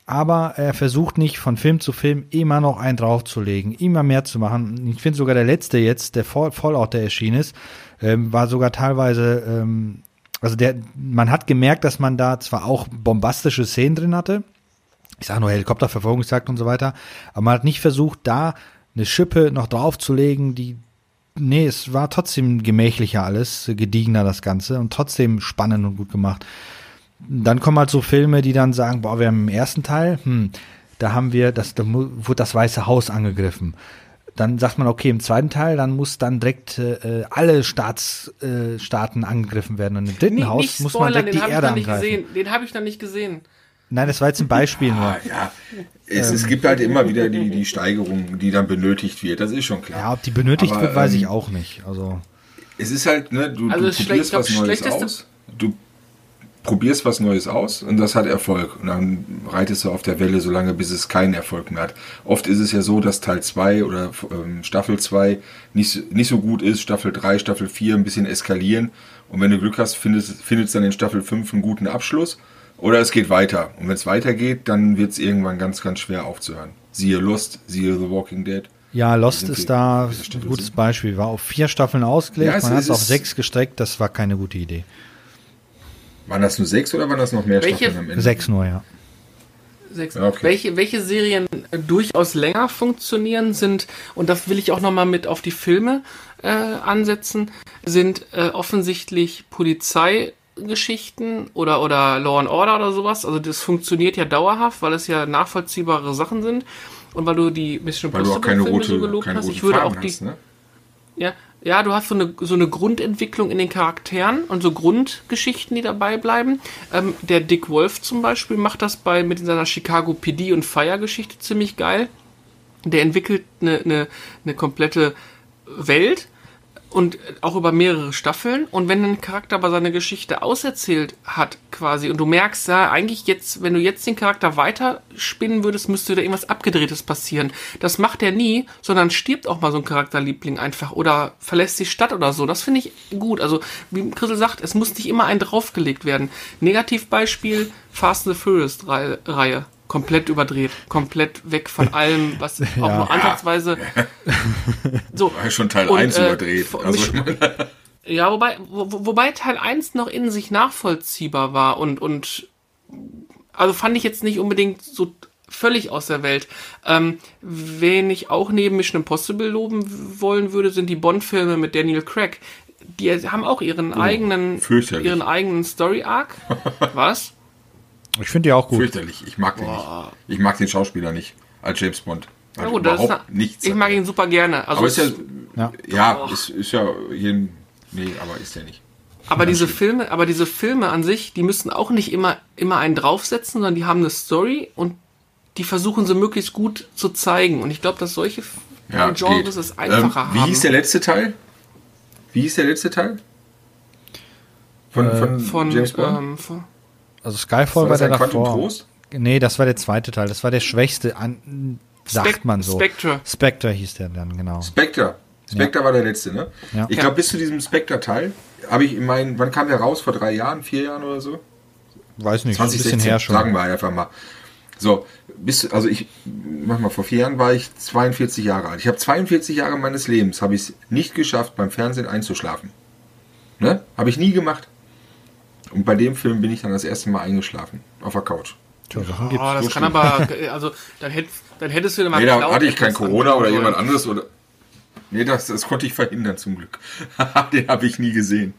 C: aber er versucht nicht von Film zu Film immer noch einen draufzulegen, immer mehr zu machen. Ich finde sogar der letzte jetzt, der Fall- Fallout, der erschienen ist, ähm, war sogar teilweise, ähm, also der, man hat gemerkt, dass man da zwar auch bombastische Szenen drin hatte, ich sage nur Helikopterverfolgungsjagd und so weiter, aber man hat nicht versucht, da eine Schippe noch draufzulegen, die nee, es war trotzdem gemächlicher alles, gediegener das Ganze und trotzdem spannend und gut gemacht. Dann kommen halt so Filme, die dann sagen, boah, wir haben im ersten Teil, hm, da haben wir, das, da wurde das Weiße Haus angegriffen. Dann sagt man, okay, im zweiten Teil, dann muss dann direkt äh, alle Staats, äh, Staaten angegriffen werden. Und im dritten
A: Nee,
C: Haus muss man direkt
A: den
C: die Erde angreifen.
A: gesehen. Den habe ich noch nicht gesehen.
C: Nein, das war jetzt ein Beispiel nur.
B: Ah, ja. Es, es gibt halt immer wieder die, die Steigerung, die dann benötigt wird. Das ist schon klar.
C: Ja, ob die benötigt
B: Aber,
C: wird, weiß ich
B: ähm,
C: auch nicht. Also
B: Es ist halt, ne, du,
A: Also
B: du probierst
A: schlecht-
B: was Neues aus. Du probierst was Neues aus und das hat Erfolg. Und dann reitest du auf der Welle so lange, bis es keinen Erfolg mehr hat. Oft ist es ja so, dass Teil 2 oder ähm, Staffel 2 nicht, nicht so gut ist, Staffel 3, Staffel 4 ein bisschen eskalieren. Und wenn du Glück hast, findest findest dann in Staffel 5 einen guten Abschluss. Oder es geht weiter. Und wenn es weitergeht, dann wird es irgendwann ganz, ganz schwer aufzuhören. Siehe Lost, siehe The Walking Dead.
C: Ja, Lost ist da ein gutes
B: sind?
C: Beispiel. War auf vier Staffeln ausgelegt,
B: Ja, es-
C: man hat
B: es
C: auf sechs gestreckt, das war keine gute Idee.
B: Waren das nur sechs oder waren das noch mehr
A: Welche-
B: Staffeln am Ende?
C: Sechs nur, ja.
A: Sechs.
B: Ja, okay.
A: Welche, welche Serien äh, durchaus länger funktionieren sind, und das will ich auch nochmal mit auf die Filme äh, ansetzen, sind äh, offensichtlich Polizeigeschichten oder, oder Law and Order oder sowas. Also das funktioniert ja dauerhaft, weil es ja nachvollziehbare Sachen sind. Und weil du die Mission
B: Weil du auch
A: Impossible
B: keine
A: Filme
B: rote,
A: so gelobt hast, ich würde
B: Farben
A: auch die,
B: hast, ne?
A: ja, ja, du hast so eine, so eine Grundentwicklung in den Charakteren und so Grundgeschichten, die dabei bleiben. Ähm, der Dick Wolf zum Beispiel macht das bei mit seiner Chicago PD und Fire-Geschichte ziemlich geil. Der entwickelt eine, eine, eine komplette Welt und auch über mehrere Staffeln. Und wenn ein Charakter aber seine Geschichte auserzählt hat, quasi, und du merkst, ja, eigentlich jetzt, wenn du jetzt den Charakter weiterspinnen würdest, müsste da irgendwas Abgedrehtes passieren. Das macht er nie, sondern stirbt auch mal so ein Charakterliebling einfach oder verlässt die Stadt oder so. Das finde ich gut. Also, wie Chrisel sagt, es muss nicht immer ein draufgelegt werden. Negativbeispiel, Fast and the Furious Reihe. Komplett überdreht, komplett weg von allem, was auch nur ansatzweise so,
B: War ja schon Teil
A: Und,
B: 1
A: äh,
B: überdreht. Also,
A: Ja, wobei, wo, wo- wobei Teil 1 noch in sich nachvollziehbar war und, und also fand ich jetzt nicht unbedingt so völlig aus der Welt. Ähm, wen ich auch neben Mission Impossible loben wollen würde, sind die Bond-Filme mit Daniel Craig. Die haben auch ihren eigenen,
B: Oh, fürchterlich.
A: ihren eigenen Story-Arc. Was?
C: Ich finde die auch gut.
B: fürchterlich. Ich mag den nicht. Ich mag den Schauspieler nicht als James Bond. Hat
A: gut, das ist eine,
B: nichts.
A: ich mag ihn super gerne. Also
B: aber ist ja,
C: Ja.
B: ja, ist, ist ja jeden, nee, aber ist ja nicht.
A: Aber diese Filme, aber diese Filme an sich, die müssen auch nicht immer, immer einen draufsetzen, sondern die haben eine Story und die versuchen sie möglichst gut zu zeigen. Und ich glaube, dass solche
B: Ja,
A: Genres
B: geht.
A: es einfacher
B: ähm, Wie
A: haben.
B: hieß der letzte Teil? Wie hieß der letzte Teil? Von, von,
A: von,
B: James Bond?
A: ähm, von
C: Also Skyfall
B: War
C: war,
B: das
C: der
B: ein Quantum
C: davor.
B: Trost?
C: Nee, das war der zweite Teil. Das war der schwächste, an, sagt
A: Spec-
C: man so.
A: Spectre.
C: Spectre hieß der dann, genau.
B: Spectre. Spectre war der letzte, ne?
C: Ja.
B: Ich
A: Ja.
B: glaube, bis zu diesem Spectre-Teil habe ich in meinen, wann kam der raus? Vor drei Jahren, vier Jahren oder so?
C: Weiß nicht, ein bisschen
B: 2016,
C: her schon.
B: sagen wir einfach mal. So, bis, also ich, mach mal, vor vier Jahren war ich 42 Jahre alt. Ich habe 42 Jahre meines Lebens, habe ich es nicht geschafft, beim Fernsehen einzuschlafen. Ne? Habe ich nie gemacht. Und bei dem Film bin ich dann das erste Mal eingeschlafen. Auf der Couch.
C: Tja, Sachen gibt's.
A: Oh, das
B: so
A: kann
B: schlimm.
A: aber, also dann hättest, dann hättest du dir mal
B: Nee, da hatte ich kein Corona oder jemand anderes oder. Nee, das, das konnte ich verhindern zum Glück. Den habe ich nie gesehen.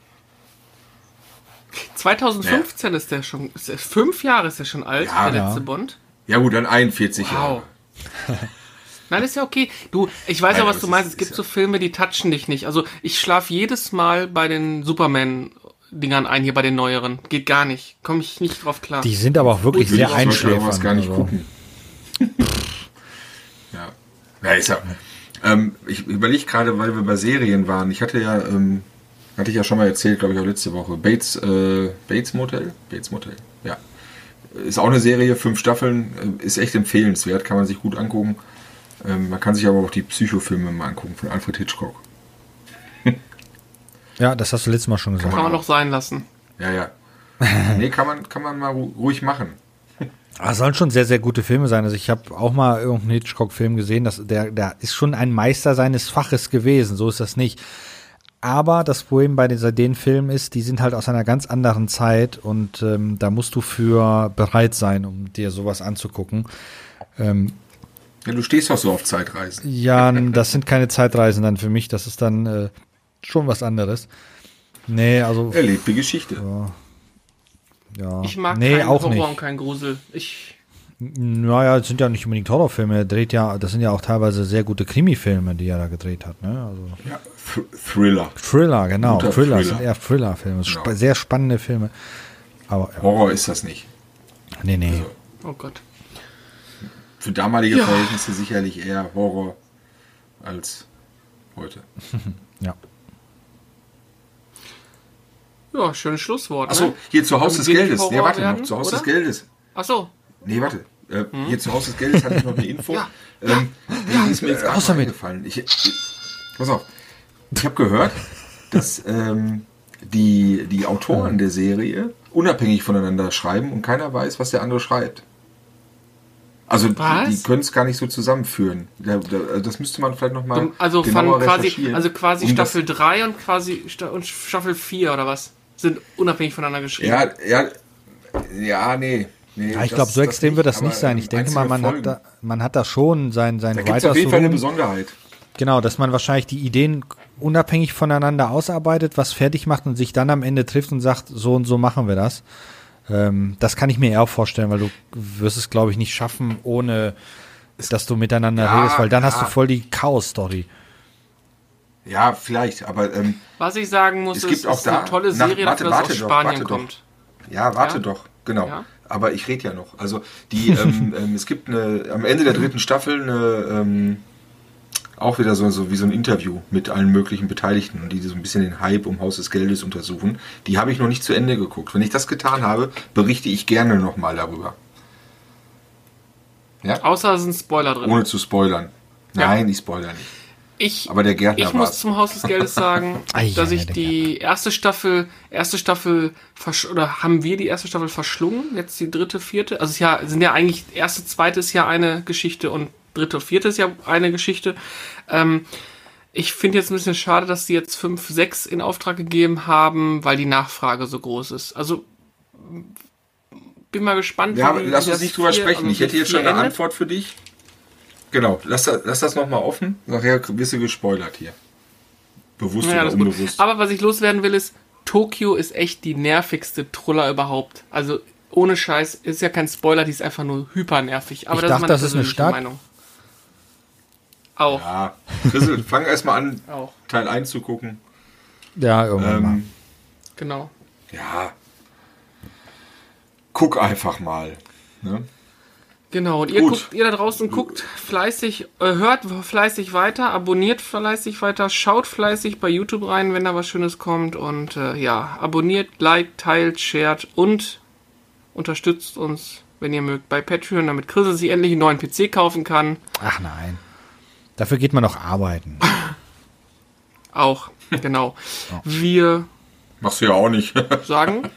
A: 2015 ist der schon, ist der, fünf Jahre ist der schon alt,
B: Ja,
A: der
C: ja.
A: letzte Bond.
B: Ja gut, dann 41 Jahre.
A: Wow. Nein, ist ja okay. Du, ich weiß
B: Nein,
A: ja, was du meinst.
B: ist-
A: Es gibt
B: ist
A: so
B: ja-
A: Filme, die touchen dich nicht. Also ich schlafe jedes Mal bei den Superman-Dingern ein, hier bei den neueren. Geht gar nicht. Komme ich nicht drauf klar.
C: Die sind aber auch wirklich sehr einschläfernd.
B: gar nicht
C: also.
B: gucken. ja. Ja, ist ja. Ähm, ich überlege gerade, weil wir bei Serien waren. Ich hatte ja, ähm, hatte ich ja schon mal erzählt, glaube ich, auch letzte Woche. Bates, äh, Bates Motel? Bates Motel, ja. Ist auch eine Serie, fünf Staffeln, äh, ist echt empfehlenswert, kann man sich gut angucken. Ähm, man kann sich aber auch die Psychofilme mal angucken von Alfred Hitchcock.
C: Ja, das hast du letztes Mal schon gesagt.
A: Kann man noch sein lassen.
B: Ja, ja. nee, kann man, kann man mal ru- ruhig machen.
C: Ah, sollen schon sehr, sehr gute Filme sein. Also ich habe auch mal irgendeinen Hitchcock-Film gesehen, dass der, der ist schon ein Meister seines Faches gewesen, so ist das nicht. Aber das Problem bei den, den Filmen ist, die sind halt aus einer ganz anderen Zeit und ähm, da musst du für bereit sein, um dir sowas anzugucken. Ähm,
B: Ja, du stehst doch so auf Zeitreisen.
C: ja, das sind keine Zeitreisen dann für mich, das ist dann äh, schon was anderes. Nee, also
B: Erlebte Geschichte.
C: ja.
A: Ich mag
C: nee,
A: keinen
C: auch
A: Horror
C: nicht.
A: und keinen Grusel. Ich,
C: Naja, es sind ja nicht unbedingt Horrorfilme. Er dreht ja, das sind ja auch teilweise sehr gute Krimi-Filme, die er da gedreht hat. Ne? Also
B: Ja, Th Thriller.
C: Thriller, genau.
B: Guter
C: Thriller,
B: Thriller.
C: sind eher Thriller-Filme.
B: Genau.
C: Sp sehr spannende Filme. Aber ja,
B: Horror ist das nicht.
C: nee, nee.
A: oh Gott.
B: Für damalige
A: Ja.
B: Verhältnisse sicherlich eher Horror als heute.
C: Ja.
A: Ja, schönes Schlusswort.
B: Achso,
A: Ne?
B: hier zu Haus des Geldes. Nee, warte
A: werden,
B: noch. Zu Haus des Geldes.
A: Achso,
B: Nee, warte. Äh, Hier zu Haus des Geldes hatte ich noch eine Info.
A: Ja.
B: Ähm, die ist mir jetzt
C: raus
B: gerade
C: damit.
B: eingefallen. Ich, ich, pass auf. Ich habe gehört, dass ähm, die, die Autoren der Serie unabhängig voneinander schreiben und keiner weiß, was der andere schreibt. Also die,
A: Was?
B: die können es gar nicht so zusammenführen. Da, da, das müsste man vielleicht nochmal
A: Also
B: genauer
A: quasi,
B: recherchieren,
A: also quasi
B: um
A: Staffel 3 und quasi Sta- und Staffel 4 oder was? Sind unabhängig voneinander geschrieben.
B: Ja, ja, ja, nee. nee
C: Ja, ich glaube, so
B: das
C: extrem wird das nicht sein. Ich denke mal, man hat, da, man hat da schon sein, sein
B: Da gibt es auf jeden Fall eine. Besonderheit.
C: Genau, dass man wahrscheinlich die Ideen unabhängig voneinander ausarbeitet, was fertig macht und sich dann am Ende trifft und sagt, so und so machen wir das. Ähm, das kann ich mir eher auch vorstellen, weil du wirst es, glaube ich, nicht schaffen, ohne dass du miteinander
B: Ja,
C: redest, weil dann hast
B: ja.
C: du voll die Chaos-Story.
B: Ja, vielleicht, aber ähm,
A: Was ich sagen muss,
B: Es
A: ist,
B: gibt auch
A: ist eine
B: da-
A: tolle
B: nach-
A: Serie,
B: warte,
A: dafür, dass
B: warte
A: aus
B: doch,
A: Spanien
B: warte doch.
A: kommt.
B: ja, warte
A: Ja?
B: doch, genau.
A: Ja?
B: Aber ich rede ja noch. Also die, ähm, ähm, es gibt eine, am Ende der dritten Staffel eine, ähm, auch wieder so, so wie so ein Interview mit allen möglichen Beteiligten und die so ein bisschen den Hype um Haus des Geldes untersuchen. Die habe ich noch nicht zu Ende geguckt. Wenn ich das getan habe, berichte ich gerne nochmal darüber. Ja?
A: Außer es sind Spoiler drin.
B: Ohne zu spoilern.
A: Ja.
B: Nein, ich spoilere nicht.
A: Ich,
B: Aber der Gärtner
A: ich muss zum Haus des Geldes sagen, dass ich die erste Staffel, erste Staffel, oder haben wir die erste Staffel verschlungen? Jetzt die dritte, vierte? Also es ist ja, sind ja eigentlich, erste, zweite ist ja eine Geschichte und dritte, vierte ist ja eine Geschichte. Ähm, ich finde jetzt ein bisschen schade, dass sie jetzt fünf, sechs in Auftrag gegeben haben, weil die Nachfrage so groß ist. Also bin mal gespannt.
B: Ja, lass uns nicht drüber sprechen.
A: also
B: Ich hätte
A: wie
B: jetzt schon eine
A: endet.
B: Antwort für dich. Genau, lass, das- lass das nochmal offen. Nachher wirst du gespoilert hier. Bewusst
A: Ja,
B: oder
A: alles gut.
B: unbewusst.
A: Aber was ich loswerden will, ist, Tokio ist echt die nervigste Truller überhaupt. Also ohne Scheiß, ist ja kein Spoiler, die ist einfach nur hyper nervig. Aber
C: Ich
A: das
C: dachte,
A: ist meine
C: das ist eine
A: persönliche
C: Stadt.
A: Meinung. Auch,
B: ja, Chrisel, fang erstmal an,
A: auch,
B: Teil 1 zu gucken.
C: Ja, irgendwann mal.
B: Ähm,
A: genau.
B: ja. Guck einfach mal. Ne?
A: Genau, und ihr
B: Gut.
A: guckt, ihr da draußen guckt fleißig, äh, hört fleißig weiter, abonniert fleißig weiter, schaut fleißig bei YouTube rein, wenn da was Schönes kommt und äh, ja, abonniert, liked, teilt, shared und unterstützt uns, wenn ihr mögt, bei Patreon, damit Chris sich endlich einen neuen PC kaufen kann.
C: Ach nein. Dafür geht man noch arbeiten.
A: Auch, genau. Wir
B: Machst du ja auch nicht.
A: sagen,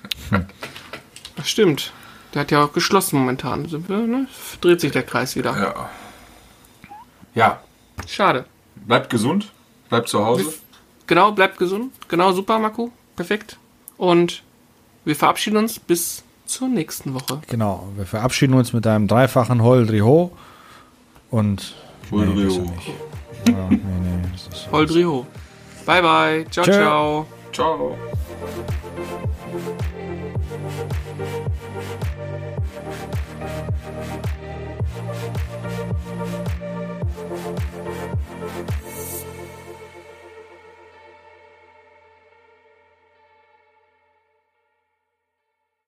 A: das stimmt. Der hat ja auch geschlossen momentan. Sind wir, ne? Dreht sich der Kreis wieder.
B: ja. ja,
A: Schade.
B: bleibt gesund, bleibt zu Hause.
A: Genau, bleibt gesund. Genau, super, Marco. Perfekt. Und wir verabschieden uns bis zur nächsten Woche.
C: Genau. Wir verabschieden uns mit einem dreifachen Holdri Ho. Und.
B: Holdri
C: das
B: Ho.
C: ist nicht. Ja, nee, nee.
A: Holdrio. Bye, bye. Ciao,
C: Tschö.
A: ciao.
B: Ciao.